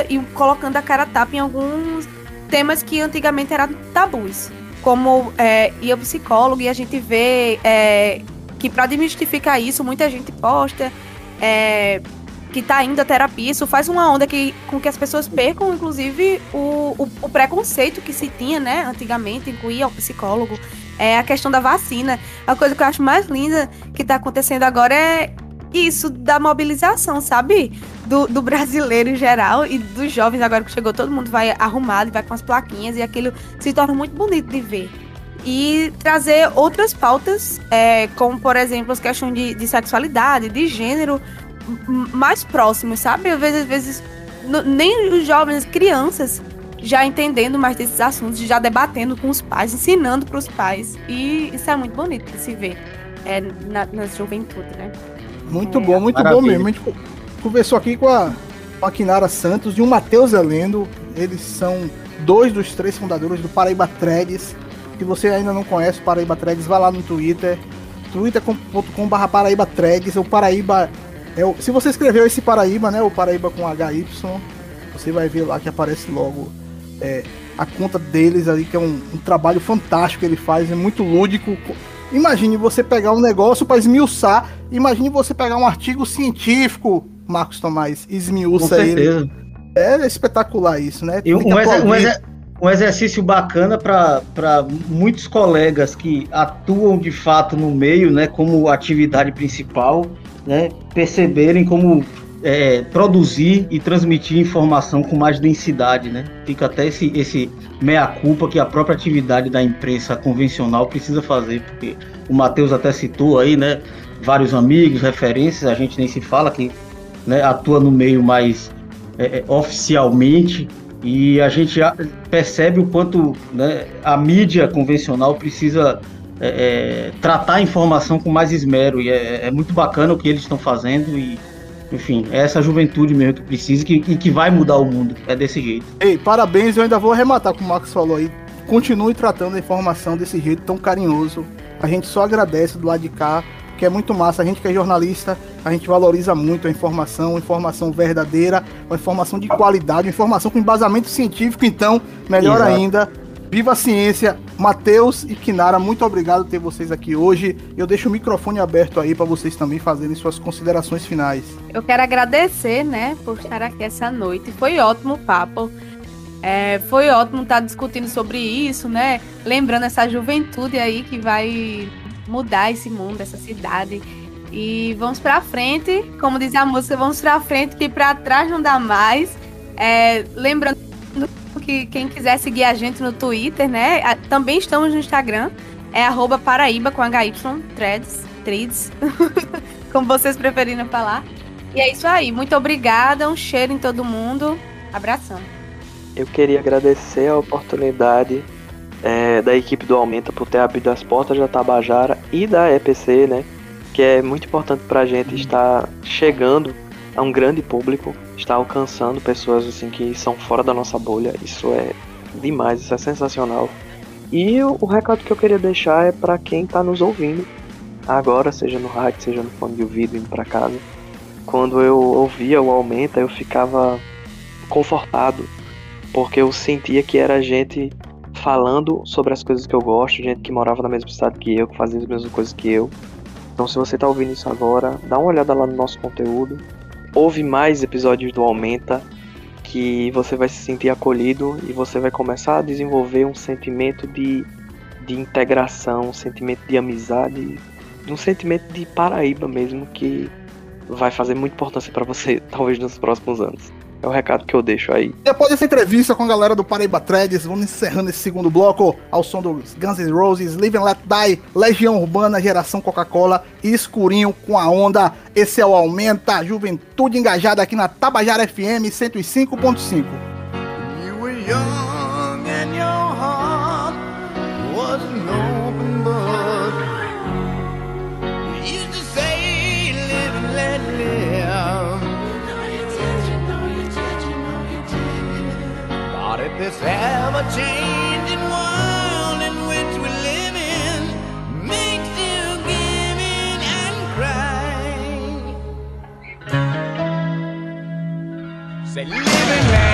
e colocando a cara tapa em alguns temas que antigamente eram tabus, como é, ir ao psicólogo e a gente vê é, que para desmistificar isso muita gente posta é, que tá indo à terapia, isso faz uma onda que, com que as pessoas percam, inclusive, o, o, o preconceito que se tinha, né, antigamente, em ir ao psicólogo. É a questão da vacina. A coisa que eu acho mais linda que tá acontecendo agora é isso da mobilização, sabe? Do, do brasileiro em geral e dos jovens, agora que chegou, todo mundo vai arrumado e vai com as plaquinhas, e aquilo se torna muito bonito de ver. E trazer outras pautas, é, como por exemplo as questões de, de sexualidade, de gênero, mais próximos, sabe? Às vezes, às vezes nem os jovens, as crianças, já entendendo mais desses assuntos, já debatendo com os pais, ensinando para os pais. E isso é muito bonito de se ver é, na, na juventude, né? Muito É. bom, muito Maravilha. bom mesmo. A gente co- conversou aqui com a, com a Kinara Santos e o Matheus Helendo. Eles são dois dos três fundadores do Paraíba Threads. Se você ainda não conhece o Paraíba Threads, vá lá no Twitter. twitter.com.br Paraíba Threads. O Paraíba. É o, se você escreveu esse Paraíba, né? O Paraíba com HY, você vai ver lá que aparece logo é, a conta deles ali, que é um, um trabalho fantástico que ele faz, é muito lúdico. Imagine você pegar um negócio para esmiuçar. Imagine você pegar um artigo científico, Marcos Tomás, Com esmiuça ele. É espetacular isso, né? E um, um um exercício bacana para muitos colegas que atuam de fato no meio, né, como atividade principal, né, perceberem como é, produzir e transmitir informação com mais densidade, né? Fica até esse, esse meia-culpa que a própria atividade da imprensa convencional precisa fazer, porque o Matheus até citou aí, né, vários amigos, referências, a gente nem se fala que né, atua no meio mais é, é, oficialmente e a gente percebe o quanto né, a mídia convencional precisa é, é, tratar a informação com mais esmero e é, é muito bacana o que eles estão fazendo e enfim, é essa juventude mesmo que precisa e que, vai mudar o mundo, é desse jeito. Ei, parabéns, eu ainda vou arrematar como o Marcos falou aí. Continue tratando a informação desse jeito tão carinhoso. A gente só agradece do lado de cá, porque é muito massa. A gente que é jornalista, a gente valoriza muito a informação, informação verdadeira, uma informação de qualidade, uma informação com embasamento científico, então, melhor Exato. ainda. Viva a ciência! Matheus e Kinara, muito obrigado por ter vocês aqui hoje. Eu deixo o microfone aberto aí para vocês também fazerem suas considerações finais. Eu quero agradecer, né, por estar aqui essa noite. Foi ótimo o papo. É, foi ótimo estar discutindo sobre isso, né? Lembrando essa juventude aí que vai mudar esse mundo, essa cidade. E vamos pra frente, como diz a música, vamos pra frente, que pra trás não dá mais. É, lembrando que quem quiser seguir a gente no Twitter, né? Também estamos no Instagram. É Paraíba com HY, threads, threads, <laughs> como vocês preferirem falar. E é isso aí. Muito obrigada. Um cheiro em todo mundo. Abração. Eu queria agradecer a oportunidade é, da equipe do Aumenta por ter abrido as portas da Tabajara e da EPC, né? Que é muito importante pra gente estar chegando a um grande público, estar alcançando pessoas assim que são fora da nossa bolha. Isso é demais, isso é sensacional. E o, o recado que eu queria deixar é pra quem tá nos ouvindo agora, seja no rádio, seja no fone de ouvido, indo pra casa. Quando eu ouvia o Aumenta, eu ficava confortado porque eu sentia que era gente falando sobre as coisas que eu gosto, gente que morava na mesma cidade que eu, que fazia as mesmas coisas que eu. Então, se você tá ouvindo isso agora, dá uma olhada lá no nosso conteúdo, ouve mais episódios do Aumenta, que você vai se sentir acolhido e você vai começar a desenvolver um sentimento de, de integração, um sentimento de amizade, um sentimento de Paraíba mesmo, que vai fazer muita importância para você, <laughs> talvez nos próximos anos. É o recado que eu deixo aí. Depois dessa entrevista com a galera do Paraíba Threads, vamos encerrando esse segundo bloco ao som dos Guns N' Roses, Live and Let Die, Legião Urbana, Geração Coca-Cola e Escurinho com a Onda. Esse é o Aumenta, Juventude Engajada aqui na Tabajara FM 105.5. You were young and your heart this ever-changing world in which we live in makes you give in and cry. Say, living.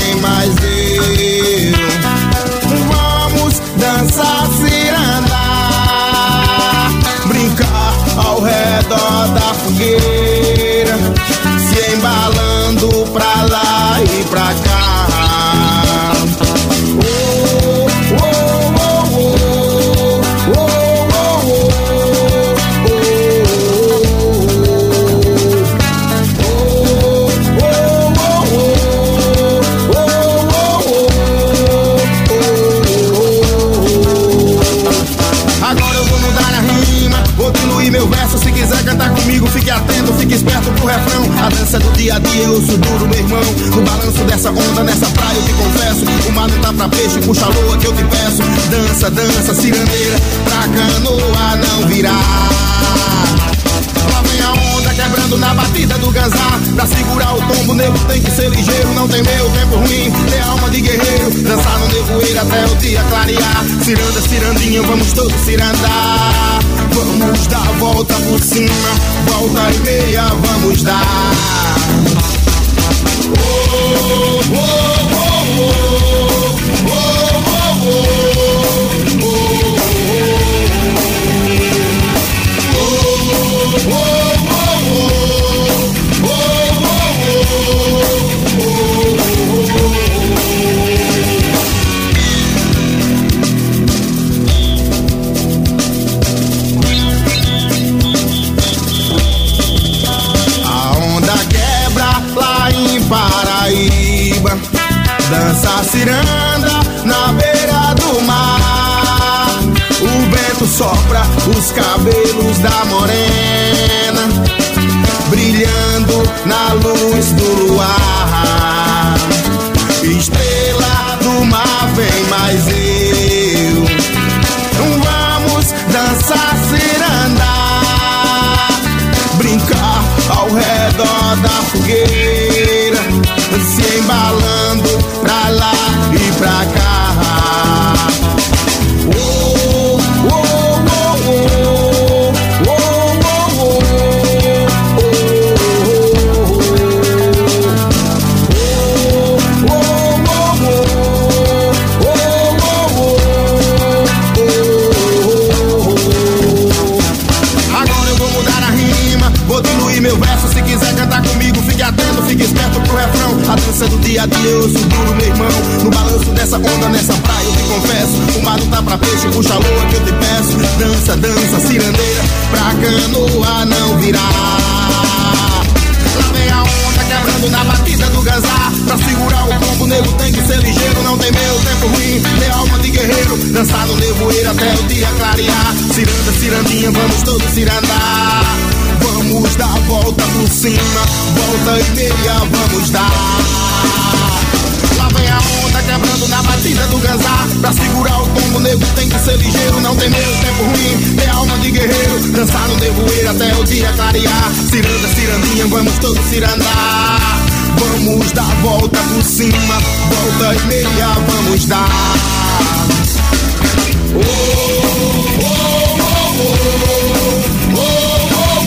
Vem mais dia a dia, eu sou duro, meu irmão. No balanço dessa onda, nessa praia, eu te confesso. O mar não tá pra peixe, puxa a lua que eu te peço. Dança, dança, cirandeira, pra canoa não virar. Lá vem a onda quebrando na batida do ganzá Pra segurar o tombo, nego tem que ser ligeiro Não tem meu tempo ruim, tem alma de guerreiro Dançar no nevoeiro até o dia clarear Ciranda, cirandinha, vamos todos cirandar Vamos dar a volta por cima. Volta e meia, vamos dar. Oh, oh, oh, oh, ciranda na beira do mar. O vento sopra os cabelos da morena, brilhando na luz do luar. Estrela do mar, vem mais eu. Vamos dançar ciranda brincar ao redor da fogueira, se embalando refrão. A dança do dia a dia, eu sou duro, meu irmão. No balanço dessa onda, nessa praia, eu te confesso. O mar não tá pra peixe, puxa a lua que eu te peço. Dança, dança, cirandeira, pra canoa não virar. Lá vem a onda quebrando na batida do gazá. Pra segurar o combo, nego tem que ser ligeiro. Não tem meu tempo ruim, tem alma de guerreiro. Dançar no nevoeiro até o dia clarear. Ciranda, cirandinha, vamos todos cirandar. Vamos dar a volta por cima, volta e meia, vamos dar. Lá vem a onda quebrando na batida do ganzá Pra segurar o tombo, nego tem que ser ligeiro Não tem medo, tempo ruim, tem alma de guerreiro Dançar no nevoeiro até o dia clarear Ciranda, cirandinha, vamos todos cirandar Vamos dar a volta por cima Volta e meia, vamos dar Oh, oh, oh, oh, oh,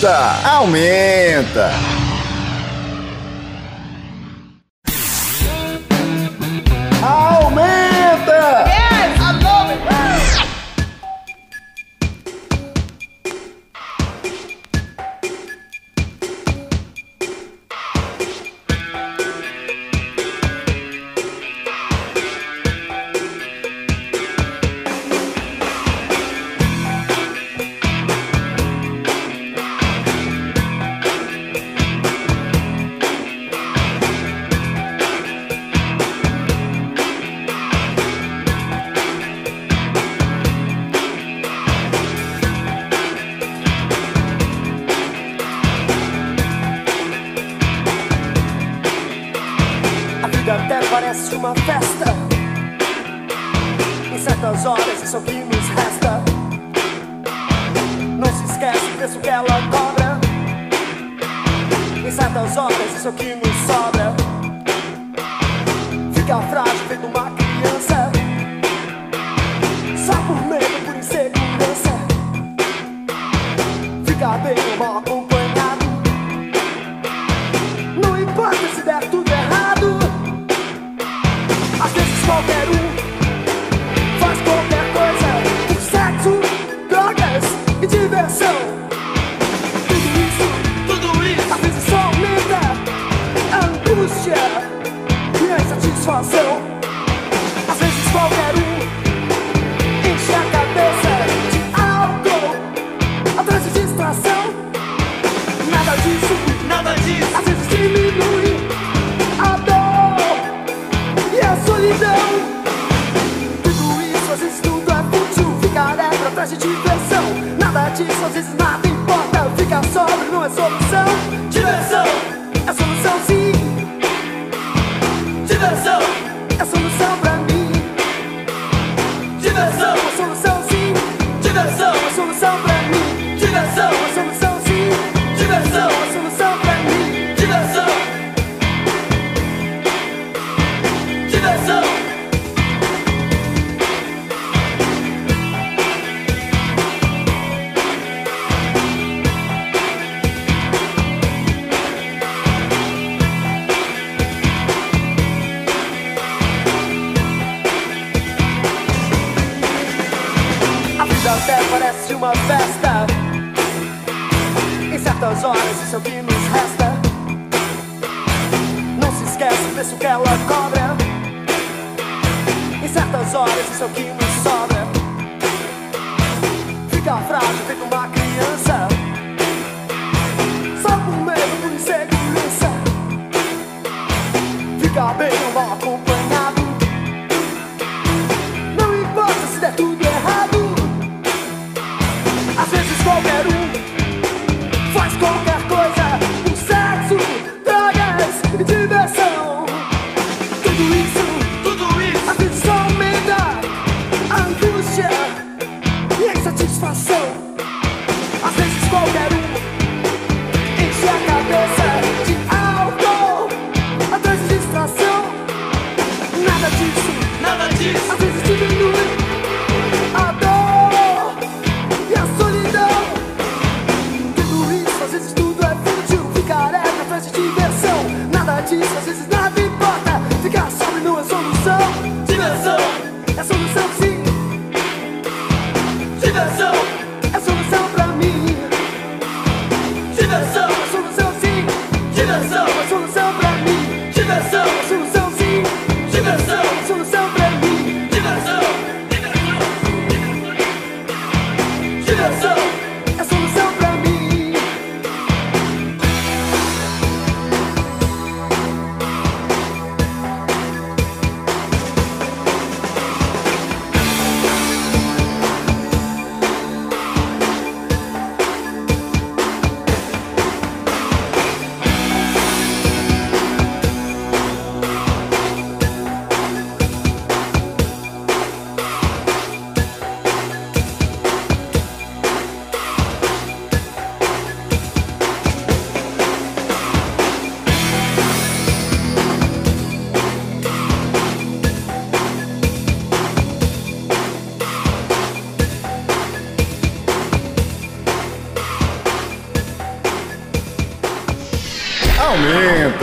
aumenta, aumenta.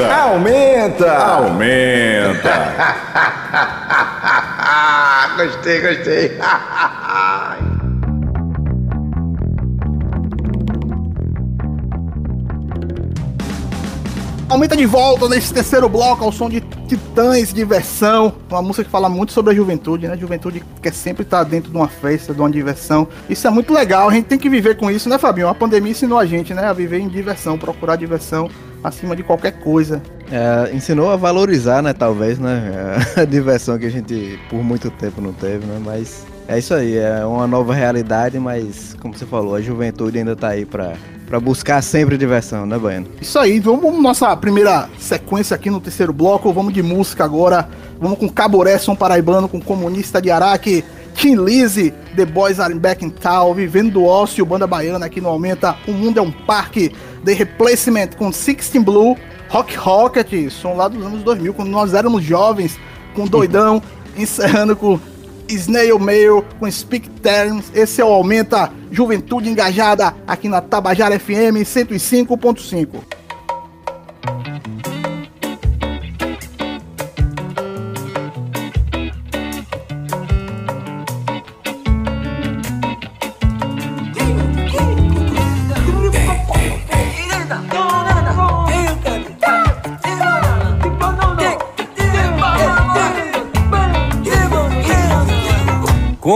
Aumenta! Aumenta! Aumenta! <laughs> gostei, gostei! <laughs> Aumenta de volta nesse terceiro bloco ao som de Titãs Diversão, uma música que fala muito sobre a juventude, né? Juventude quer sempre estar dentro de uma festa, de uma diversão. Isso é muito legal, a gente tem que viver com isso, né, Fabinho? A pandemia ensinou a gente, né, a viver em diversão, procurar diversão acima de qualquer coisa. É, ensinou a valorizar, né? Talvez, né? É, <laughs> a diversão que a gente por muito tempo não teve, né? Mas é isso aí, é uma nova realidade, mas como você falou, a juventude ainda tá aí pra, pra buscar sempre diversão, né, Baiano? Isso aí, vamos nossa primeira sequência aqui no terceiro bloco, vamos de música agora. Vamos com Caboré, som paraibano, com Comunista de Araque, Tim Lizzy, The Boys Are Back in Town, Vivendo do Ócio, Banda Baiana aqui no Aumenta, O Mundo é um Parque. The Replacement com Sixteen Blue, Rock Rocket, som lá dos anos 2000, quando nós éramos jovens, com Doidão, encerrando com Snail Mail, com Speak Terms. Esse é o Aumenta Juventude Engajada aqui na Tabajara FM 105.5.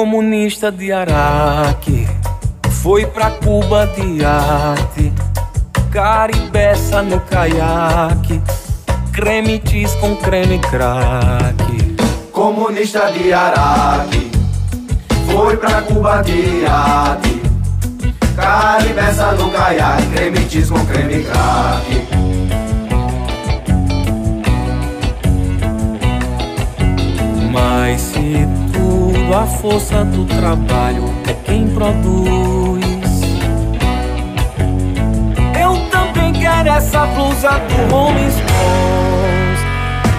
Comunista de Araque foi pra Cuba de arte, caribeça no caiaque, creme cheese com creme crack. Comunista de Araque Foi pra Cuba de arte. Caribeça no caiaque Creme cheese com creme crack a força do trabalho é quem produz. Eu também quero essa blusa do Rolling Stones.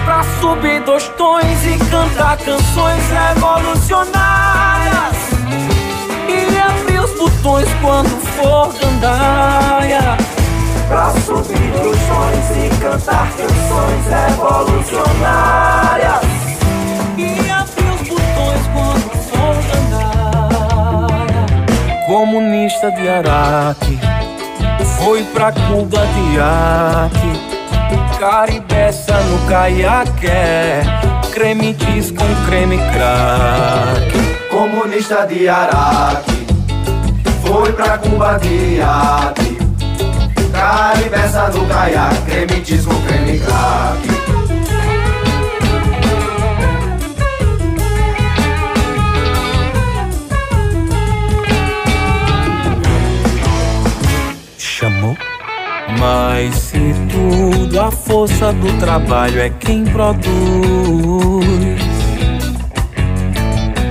Pra subir dois tons e cantar canções revolucionárias. E abrir os botões quando for gandaia. Pra subir dois tons e cantar canções revolucionárias. E abrir os botões quando Comunista de Araque. Foi pra Cuba de arte Caribeça no caiaque. Creme cheese com creme crack. Comunista de Araque. Foi pra Cuba de arte Caribeça no caiaque. Creme cheese com creme crack Mas se tudo a força do trabalho é quem produz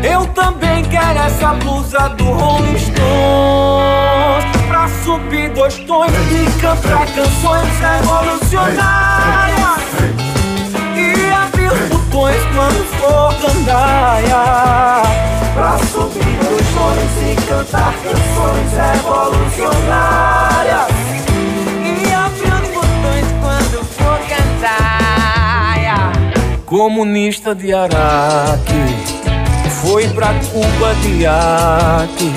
Eu também quero essa blusa do Rolling Stones. Pra subir dois tons e cantar canções revolucionárias. E abrir botões quando for gandaia. Pra subir dois tons e cantar canções revolucionárias Comunista de Araque Foi pra Cuba de arte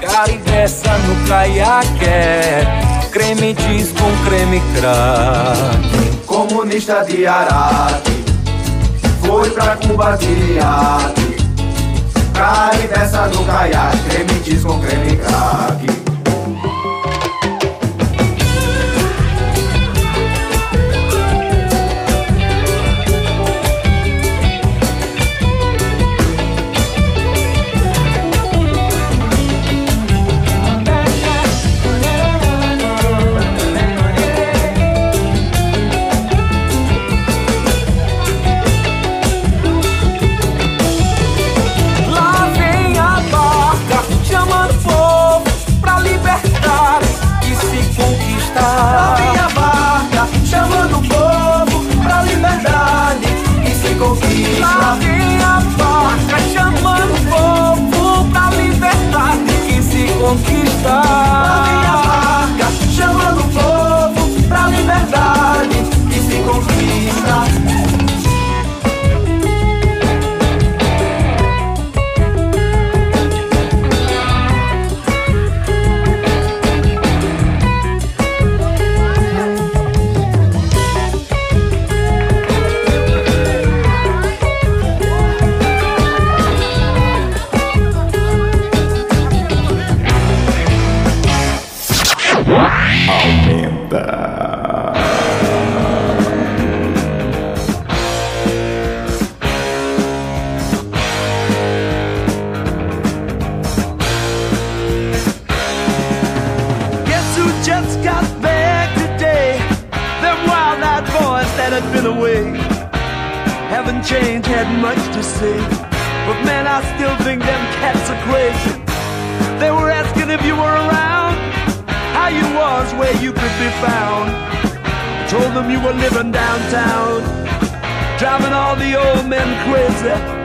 Caribeça no caiaque Creme cheese com creme crack Comunista de Araque Foi pra Cuba de arte Caribeça no caiaque Creme cheese com creme crack had much to say. But man, I still think them cats are crazy. They were asking if you were around, how you was, where you could be found. I told them you were living downtown, driving all the old men crazy.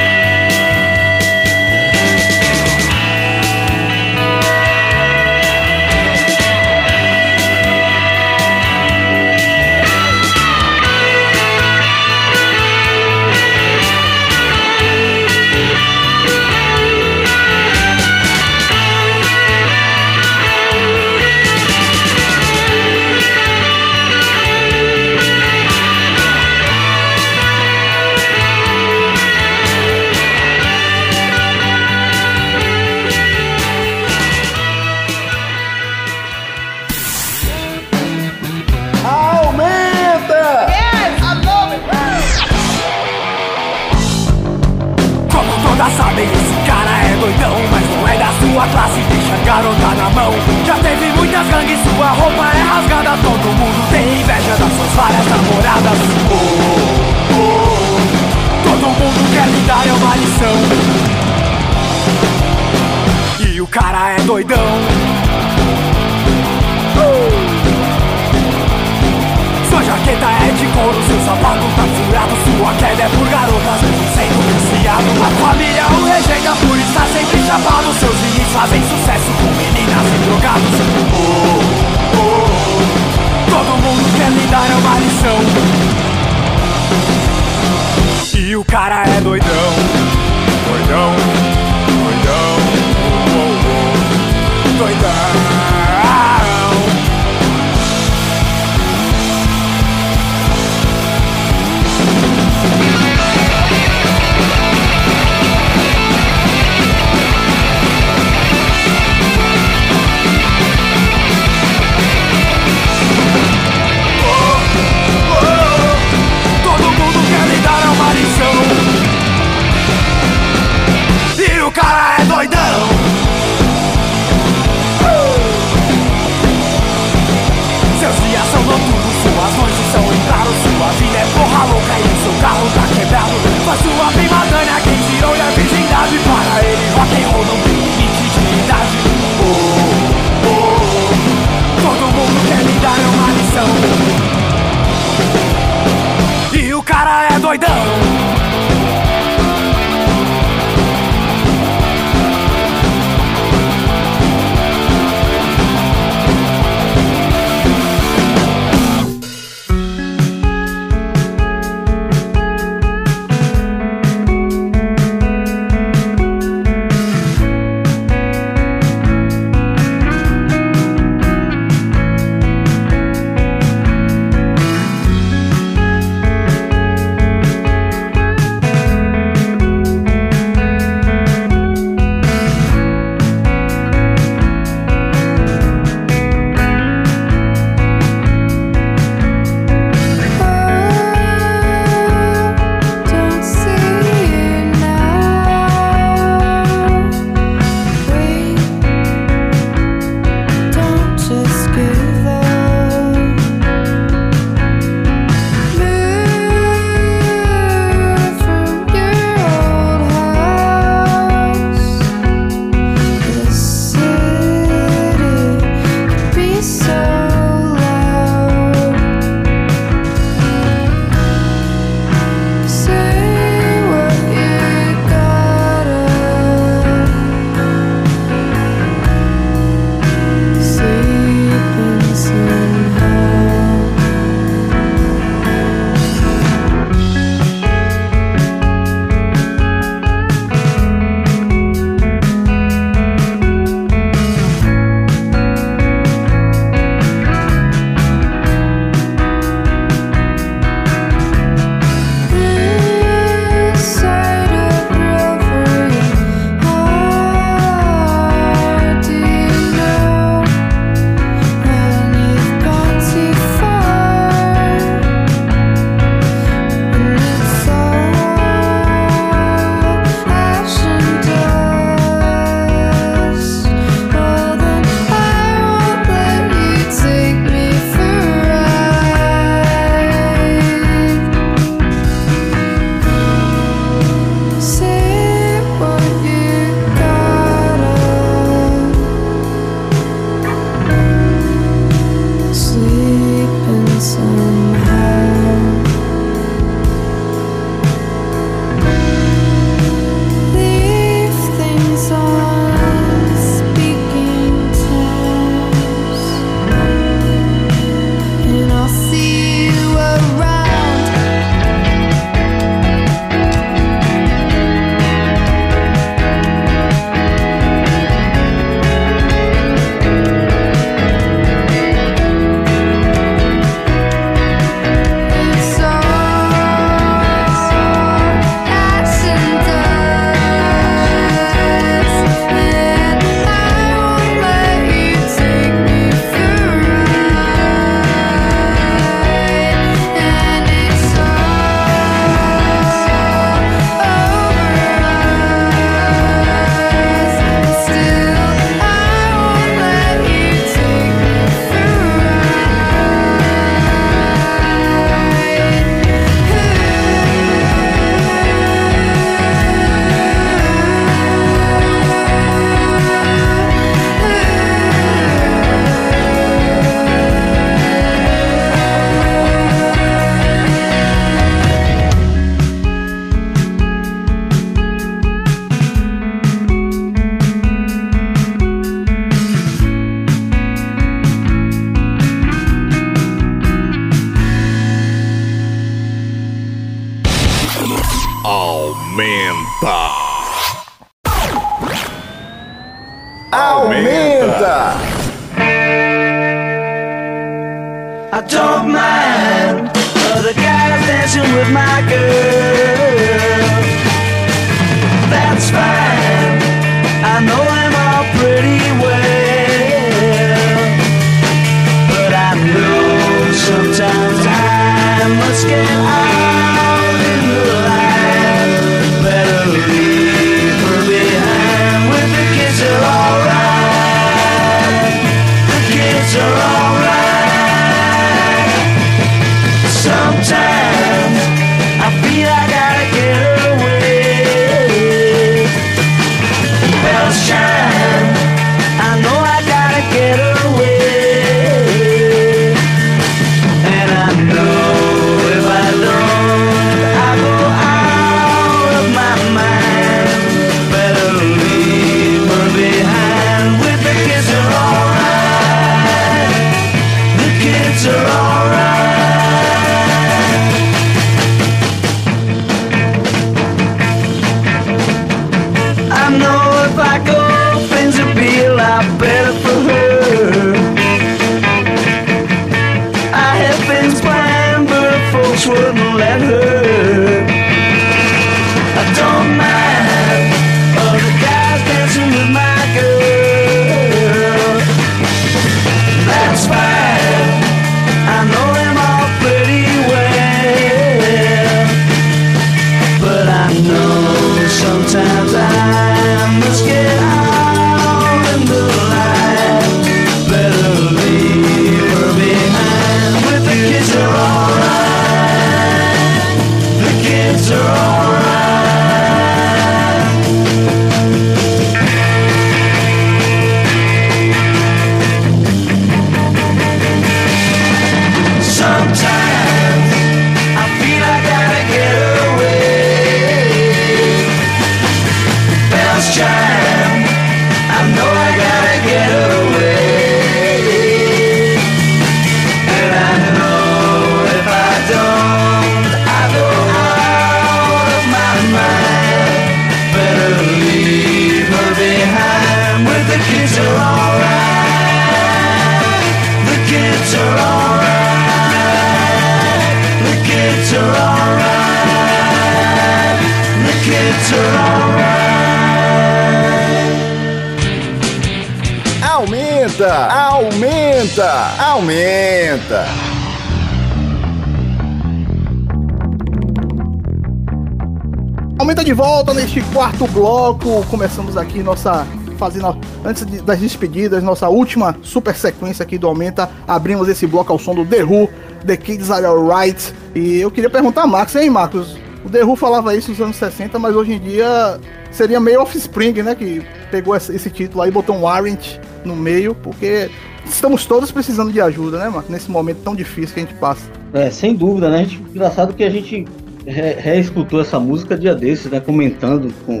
Aumenta de volta neste quarto bloco. Começamos aqui nossa. Fazendo, antes de- das despedidas, nossa última super sequência aqui do Aumenta. Abrimos esse bloco ao som do The Who, The Kids Are Alright. E eu queria perguntar a Marcos, hein, Marcos? O The Who falava isso nos anos 60, mas hoje em dia seria meio Offspring, né? Que pegou esse, título aí, botou um Warrant no meio, porque estamos todos precisando de ajuda, né, Marcos? Nesse momento tão difícil que a gente passa. É, sem dúvida, né? Gente- engraçado que a gente re- reescutou essa música dia desses, né? Comentando com,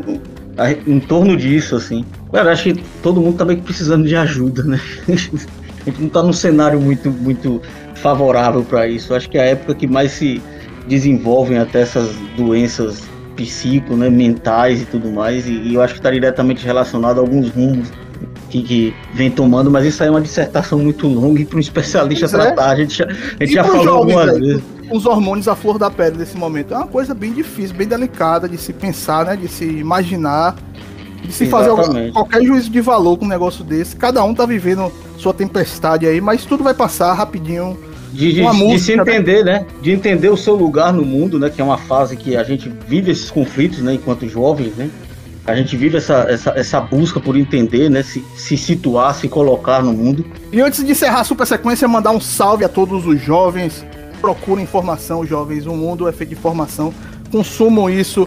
a- em torno disso, assim. Cara, acho que todo mundo tá meio que precisando de ajuda, né? <laughs> A gente não tá num cenário muito, muito favorável para isso. Acho que é a época que mais se desenvolvem até essas doenças psico, né, mentais e tudo mais, e, e eu acho que está diretamente relacionado a alguns rumos que, que vem tomando, mas isso aí é uma dissertação muito longa e para um especialista Pois é. tratar. A gente já, a gente já falou jovens, algumas vezes. Os hormônios à flor da pele nesse momento. É uma coisa bem difícil, bem delicada de se pensar, né? De se imaginar, de se fazer Exatamente. qualquer juízo de valor com um negócio desse. Cada um tá vivendo sua tempestade aí, mas tudo vai passar rapidinho. De, de- com a de se música, né? entender, né? De entender o seu lugar no mundo, né? Que é uma fase que a gente vive esses conflitos, né? Enquanto jovens, né? A gente vive essa, essa, essa busca por entender, né? Se, se situar, se colocar no mundo. E antes de encerrar a super sequência, mandar um salve a todos os jovens. Procurem informação, jovens. O mundo é feito de informação. Consumam isso.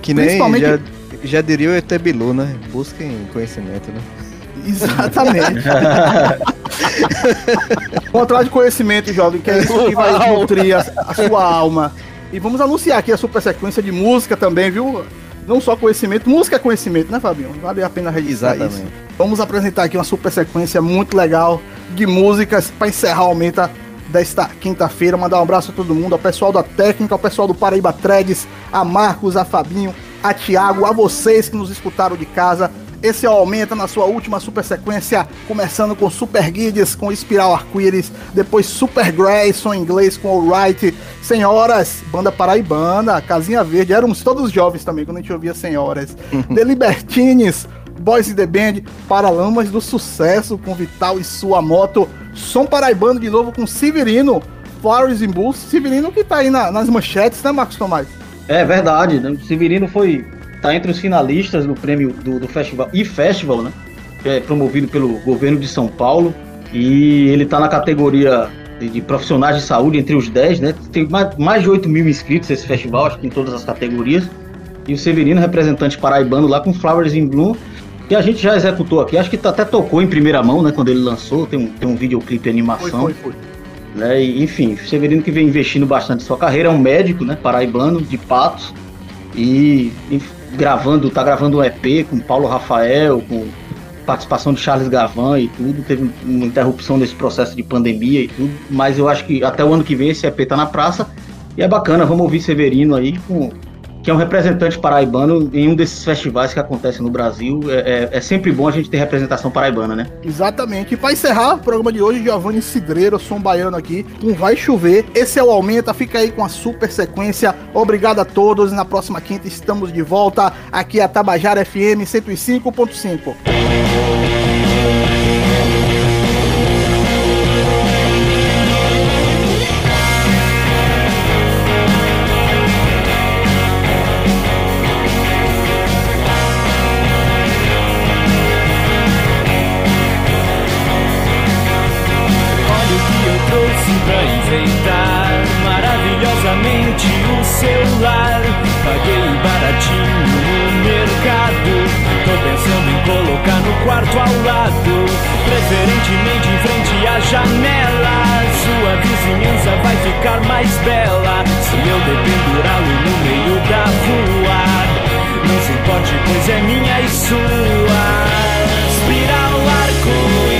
Que nem Principalmente- já, já diria o ET Bilu, né? Busquem conhecimento, né? <laughs> Exatamente. <laughs> Atrás de conhecimento, jovem, que é isso que vai <laughs> nutrir a, a sua alma. E vamos anunciar aqui a super sequência de música também, viu? Não só conhecimento, música é conhecimento, né, Fabinho? Vale a pena registrar Exatamente. isso. Vamos apresentar aqui uma super sequência muito legal de músicas para encerrar o Aumenta desta quinta-feira. Mandar um abraço a todo mundo, ao pessoal da técnica, ao pessoal do Paraíba Threads, a Marcos, a Fabinho, a Thiago, a vocês que nos escutaram de casa. Esse é o Aumenta na sua última super sequência, começando com Super Guides com Espiral Arco-Íris, depois Super Grayson em inglês com Alright, Senhoras, banda paraibana, Casinha Verde, éramos todos jovens também quando a gente ouvia Senhoras, The Libertines, Boys in the Band, Paralamas do Sucesso com Vital e sua moto, Som Paraibano de novo com Severino, Flowers and Bulls, Severino que tá aí na- nas manchetes, né Marcos Tomás? É verdade, né? Severino foi tá entre os finalistas do prêmio do, do festival e festival, né? Que é promovido pelo governo de São Paulo e ele tá na categoria de, de profissionais de saúde entre os 10, né? Tem mais, mais de 8 mil inscritos esse festival, acho que em todas as categorias. E o Severino, representante paraibano lá com Flowers in Bloom, que a gente já executou aqui, acho que tá- até tocou em primeira mão, né? Quando ele lançou, tem um, tem um videoclipe de animação. Foi, foi, foi. né? E, enfim, o Severino que vem investindo bastante em sua carreira, é um médico, né, paraibano, de Patos, e, e gravando, tá gravando um EP com Paulo Rafael, com participação de Charles Gavan e tudo, teve uma interrupção nesse processo de pandemia e tudo, mas eu acho que até o ano que vem esse EP tá na praça, e é bacana, vamos ouvir Severino aí, com, que é um representante paraibano em um desses festivais que acontecem no Brasil, é, é- é sempre bom a gente ter representação paraibana, né? Exatamente. E pra encerrar o programa de hoje, Giovanni Cidreiro, som baiano aqui, com Vai Chover. Esse é o Aumenta, fica aí com a super sequência. Obrigado a todos. Na próxima quinta estamos de volta aqui a Tabajara FM 105.5. pra enfeitar maravilhosamente o seu lar. Paguei baratinho no mercado. Tô pensando em colocar no quarto ao lado, preferentemente em frente à janela. Sua vizinhança vai ficar mais bela se eu dependurá-lo no meio da rua. Não se importe, pois é minha e sua. Espiral arco-íris.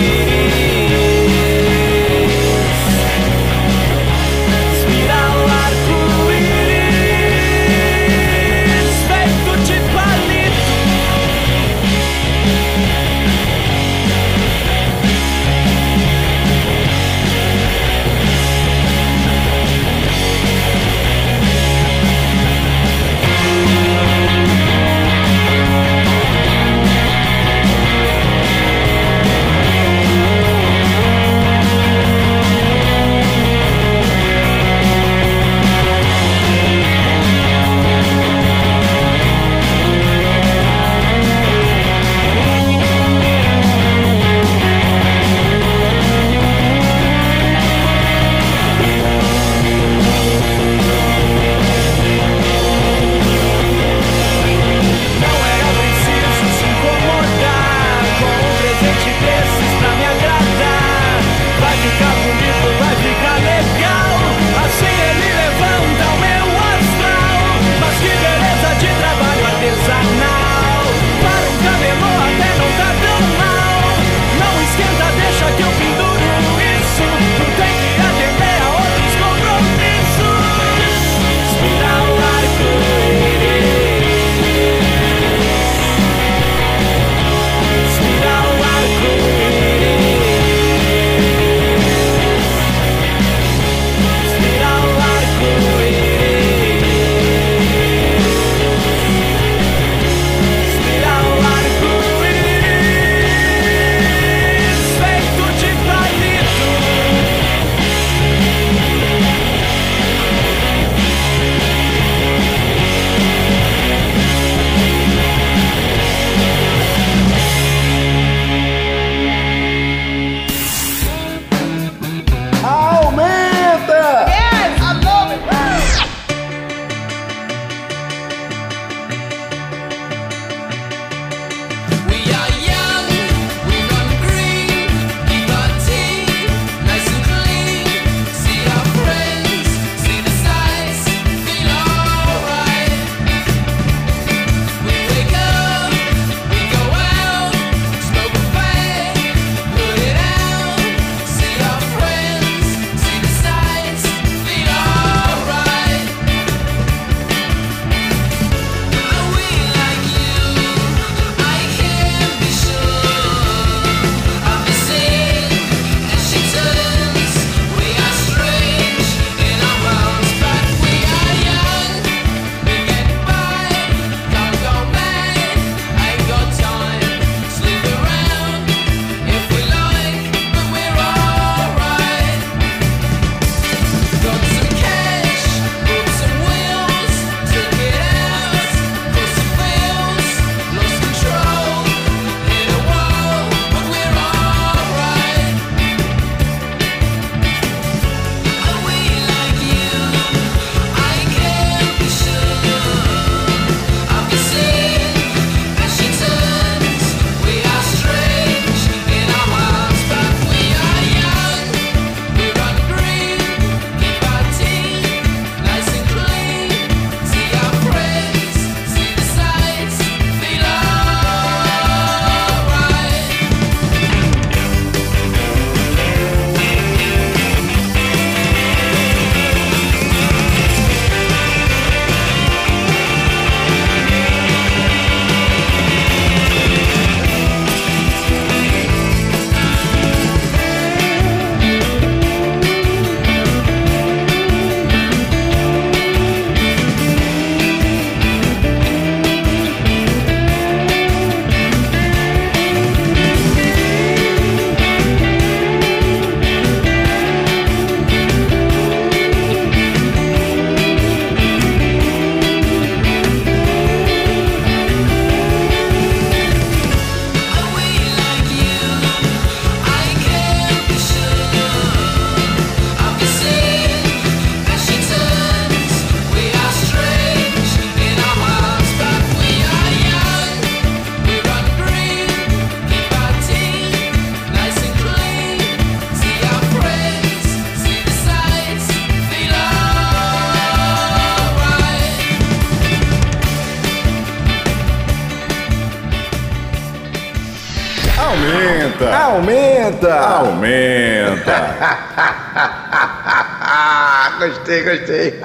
Gostei, gostei.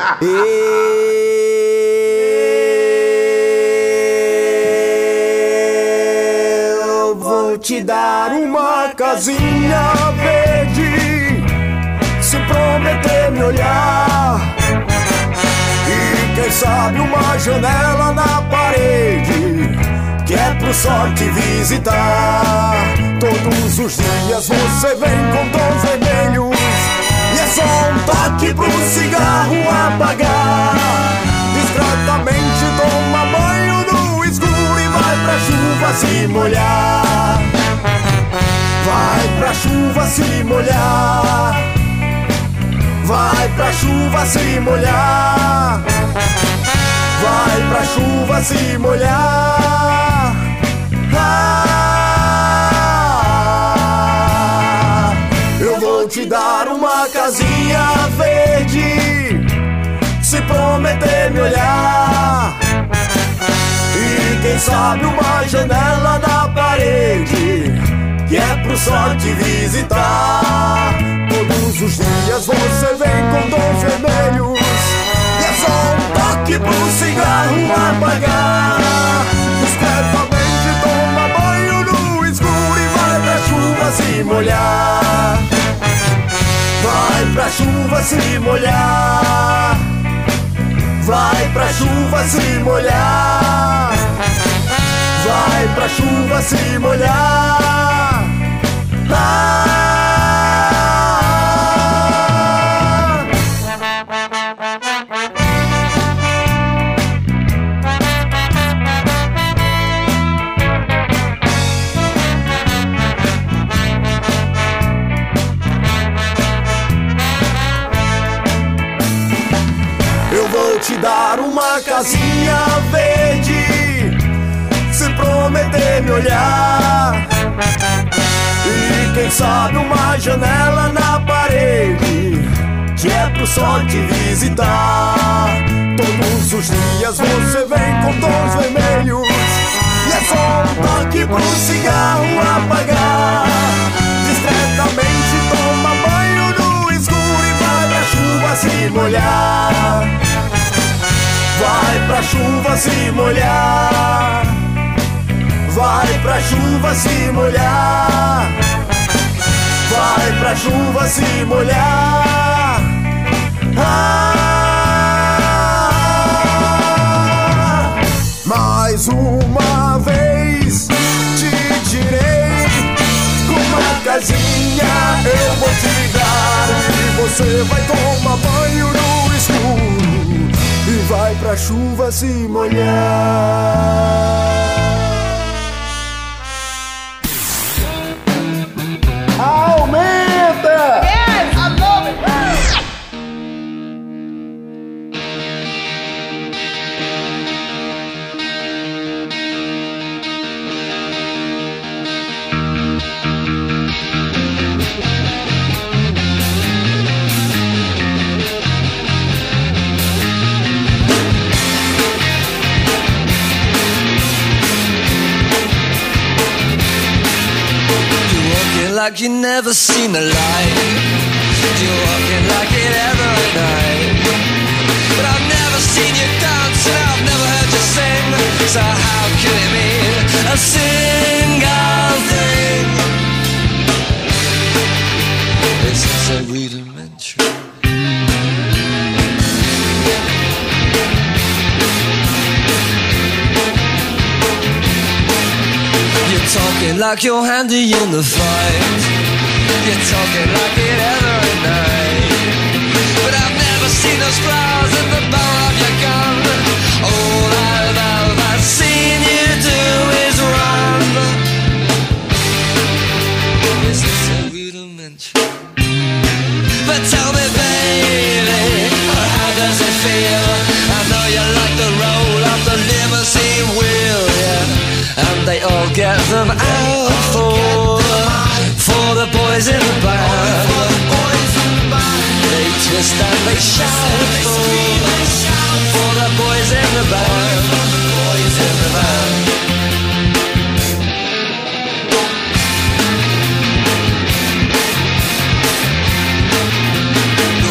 Eu vou te dar uma casinha verde. Se prometer me olhar. E quem sabe uma janela na parede Que é pro sol te visitar. Todos os dias você vem com tons vermelhos E toque pro cigarro apagar Discretamente toma banho no escuro e vai pra chuva se molhar. Vai pra chuva se molhar. Vai pra chuva se molhar. Vai pra chuva se molhar. Te dar uma casinha verde se prometer me olhar. E quem sabe uma janela na parede que é pro sol te visitar. Todos os dias você vem com tons vermelhos e é só um toque pro cigarro apagar. Discretamente toma banho no escuro e vai pra chuva se molhar. Vai pra chuva se molhar. Vai pra chuva se molhar. Vai pra chuva se molhar. Ah. Olhar. E quem sabe uma janela na parede Que é pro sol te visitar. Todos os dias você vem com tons vermelhos. E é só um toque pro cigarro apagar. Discretamente toma banho no escuro e vai pra chuva se molhar. Vai pra chuva se molhar Vai pra chuva se molhar. Vai pra chuva se molhar. Ah, mais uma vez te direi uma casinha eu vou te dar. E você vai tomar banho no escuro. E vai pra chuva se molhar like you never seen the light. You're walking like it every night. But I've never seen you dance and I've never heard you sing. So how can it mean a single thing? Is a rudimentary. Talking like you're handy in the fight. You're talking like it every night. But I've never seen those flowers in the barrel of your gun. this time they shout for, for the boys in the band. Boys in the band.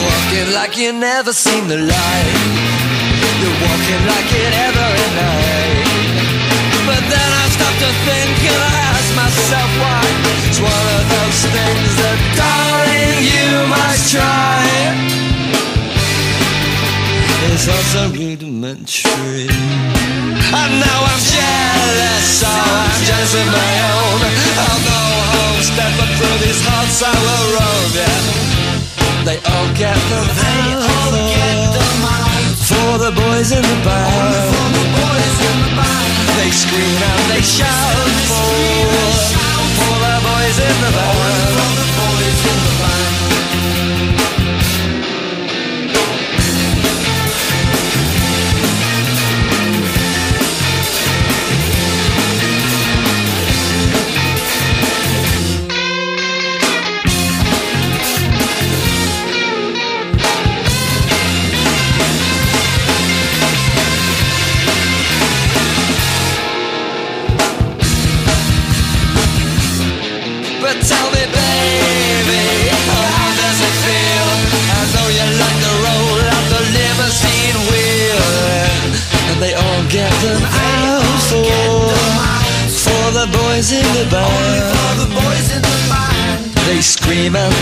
Walking like you never seen the light. You're walking like it every night. But then I stopped to think and I asked myself why. It's one of those things that, darling, you must try. It's also rudimentary. And now I'm jealous, so I'm jealous of my own. I'll go home, step up through these hearts I will roam, yeah. They all get the they all get the mind for the boys in the band. Only for the boys in the band. They scream and they shout for for the boys in the. Only for the boys in the band.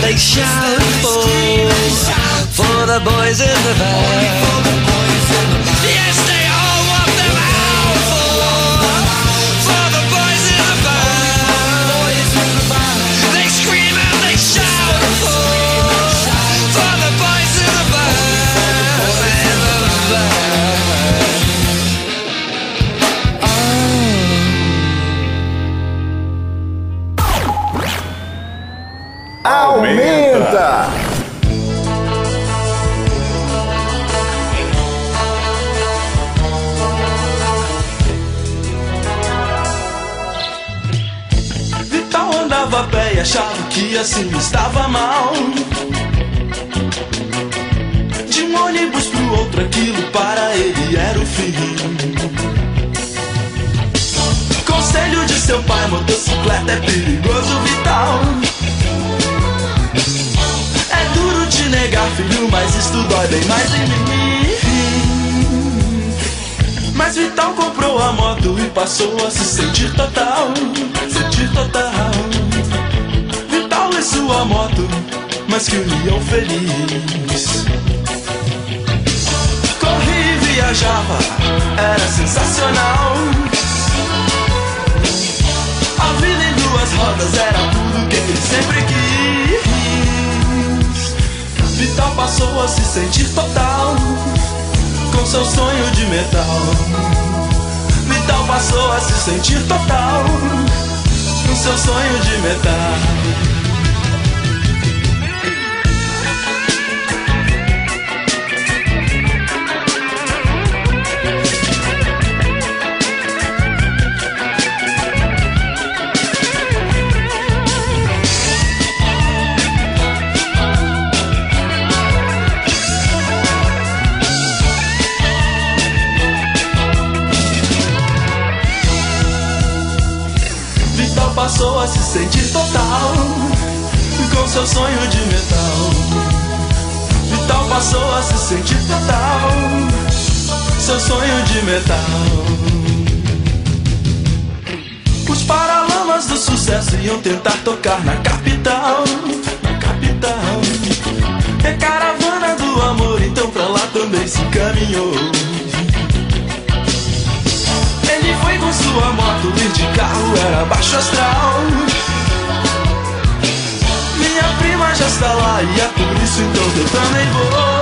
They shout for for the boys in the band. Assim estava mal. De um ônibus pro outro, aquilo para ele era o fim. Conselho de seu pai: motocicleta é perigoso, Vital. É duro te negar, filho, mas isto dói bem mais em mim. Mas Vital comprou a moto e passou a se sentir total, sentir total. Sua moto, mas que união feliz. Corria e viajava, era sensacional. A vida em duas rodas era tudo que ele sempre quis. Vital passou a se sentir total com seu sonho de metal. Vital passou a se sentir total com seu sonho de metal. Passou a se sentir total com seu sonho de metal. Vital passou a se sentir total, seu sonho de metal. Os paralamas do sucesso iam tentar tocar na capital, na capital. É caravana do amor, então pra lá também se encaminhou. Sua moto, ir de carro era baixo astral. Minha prima já está lá e é por isso então eu também vou.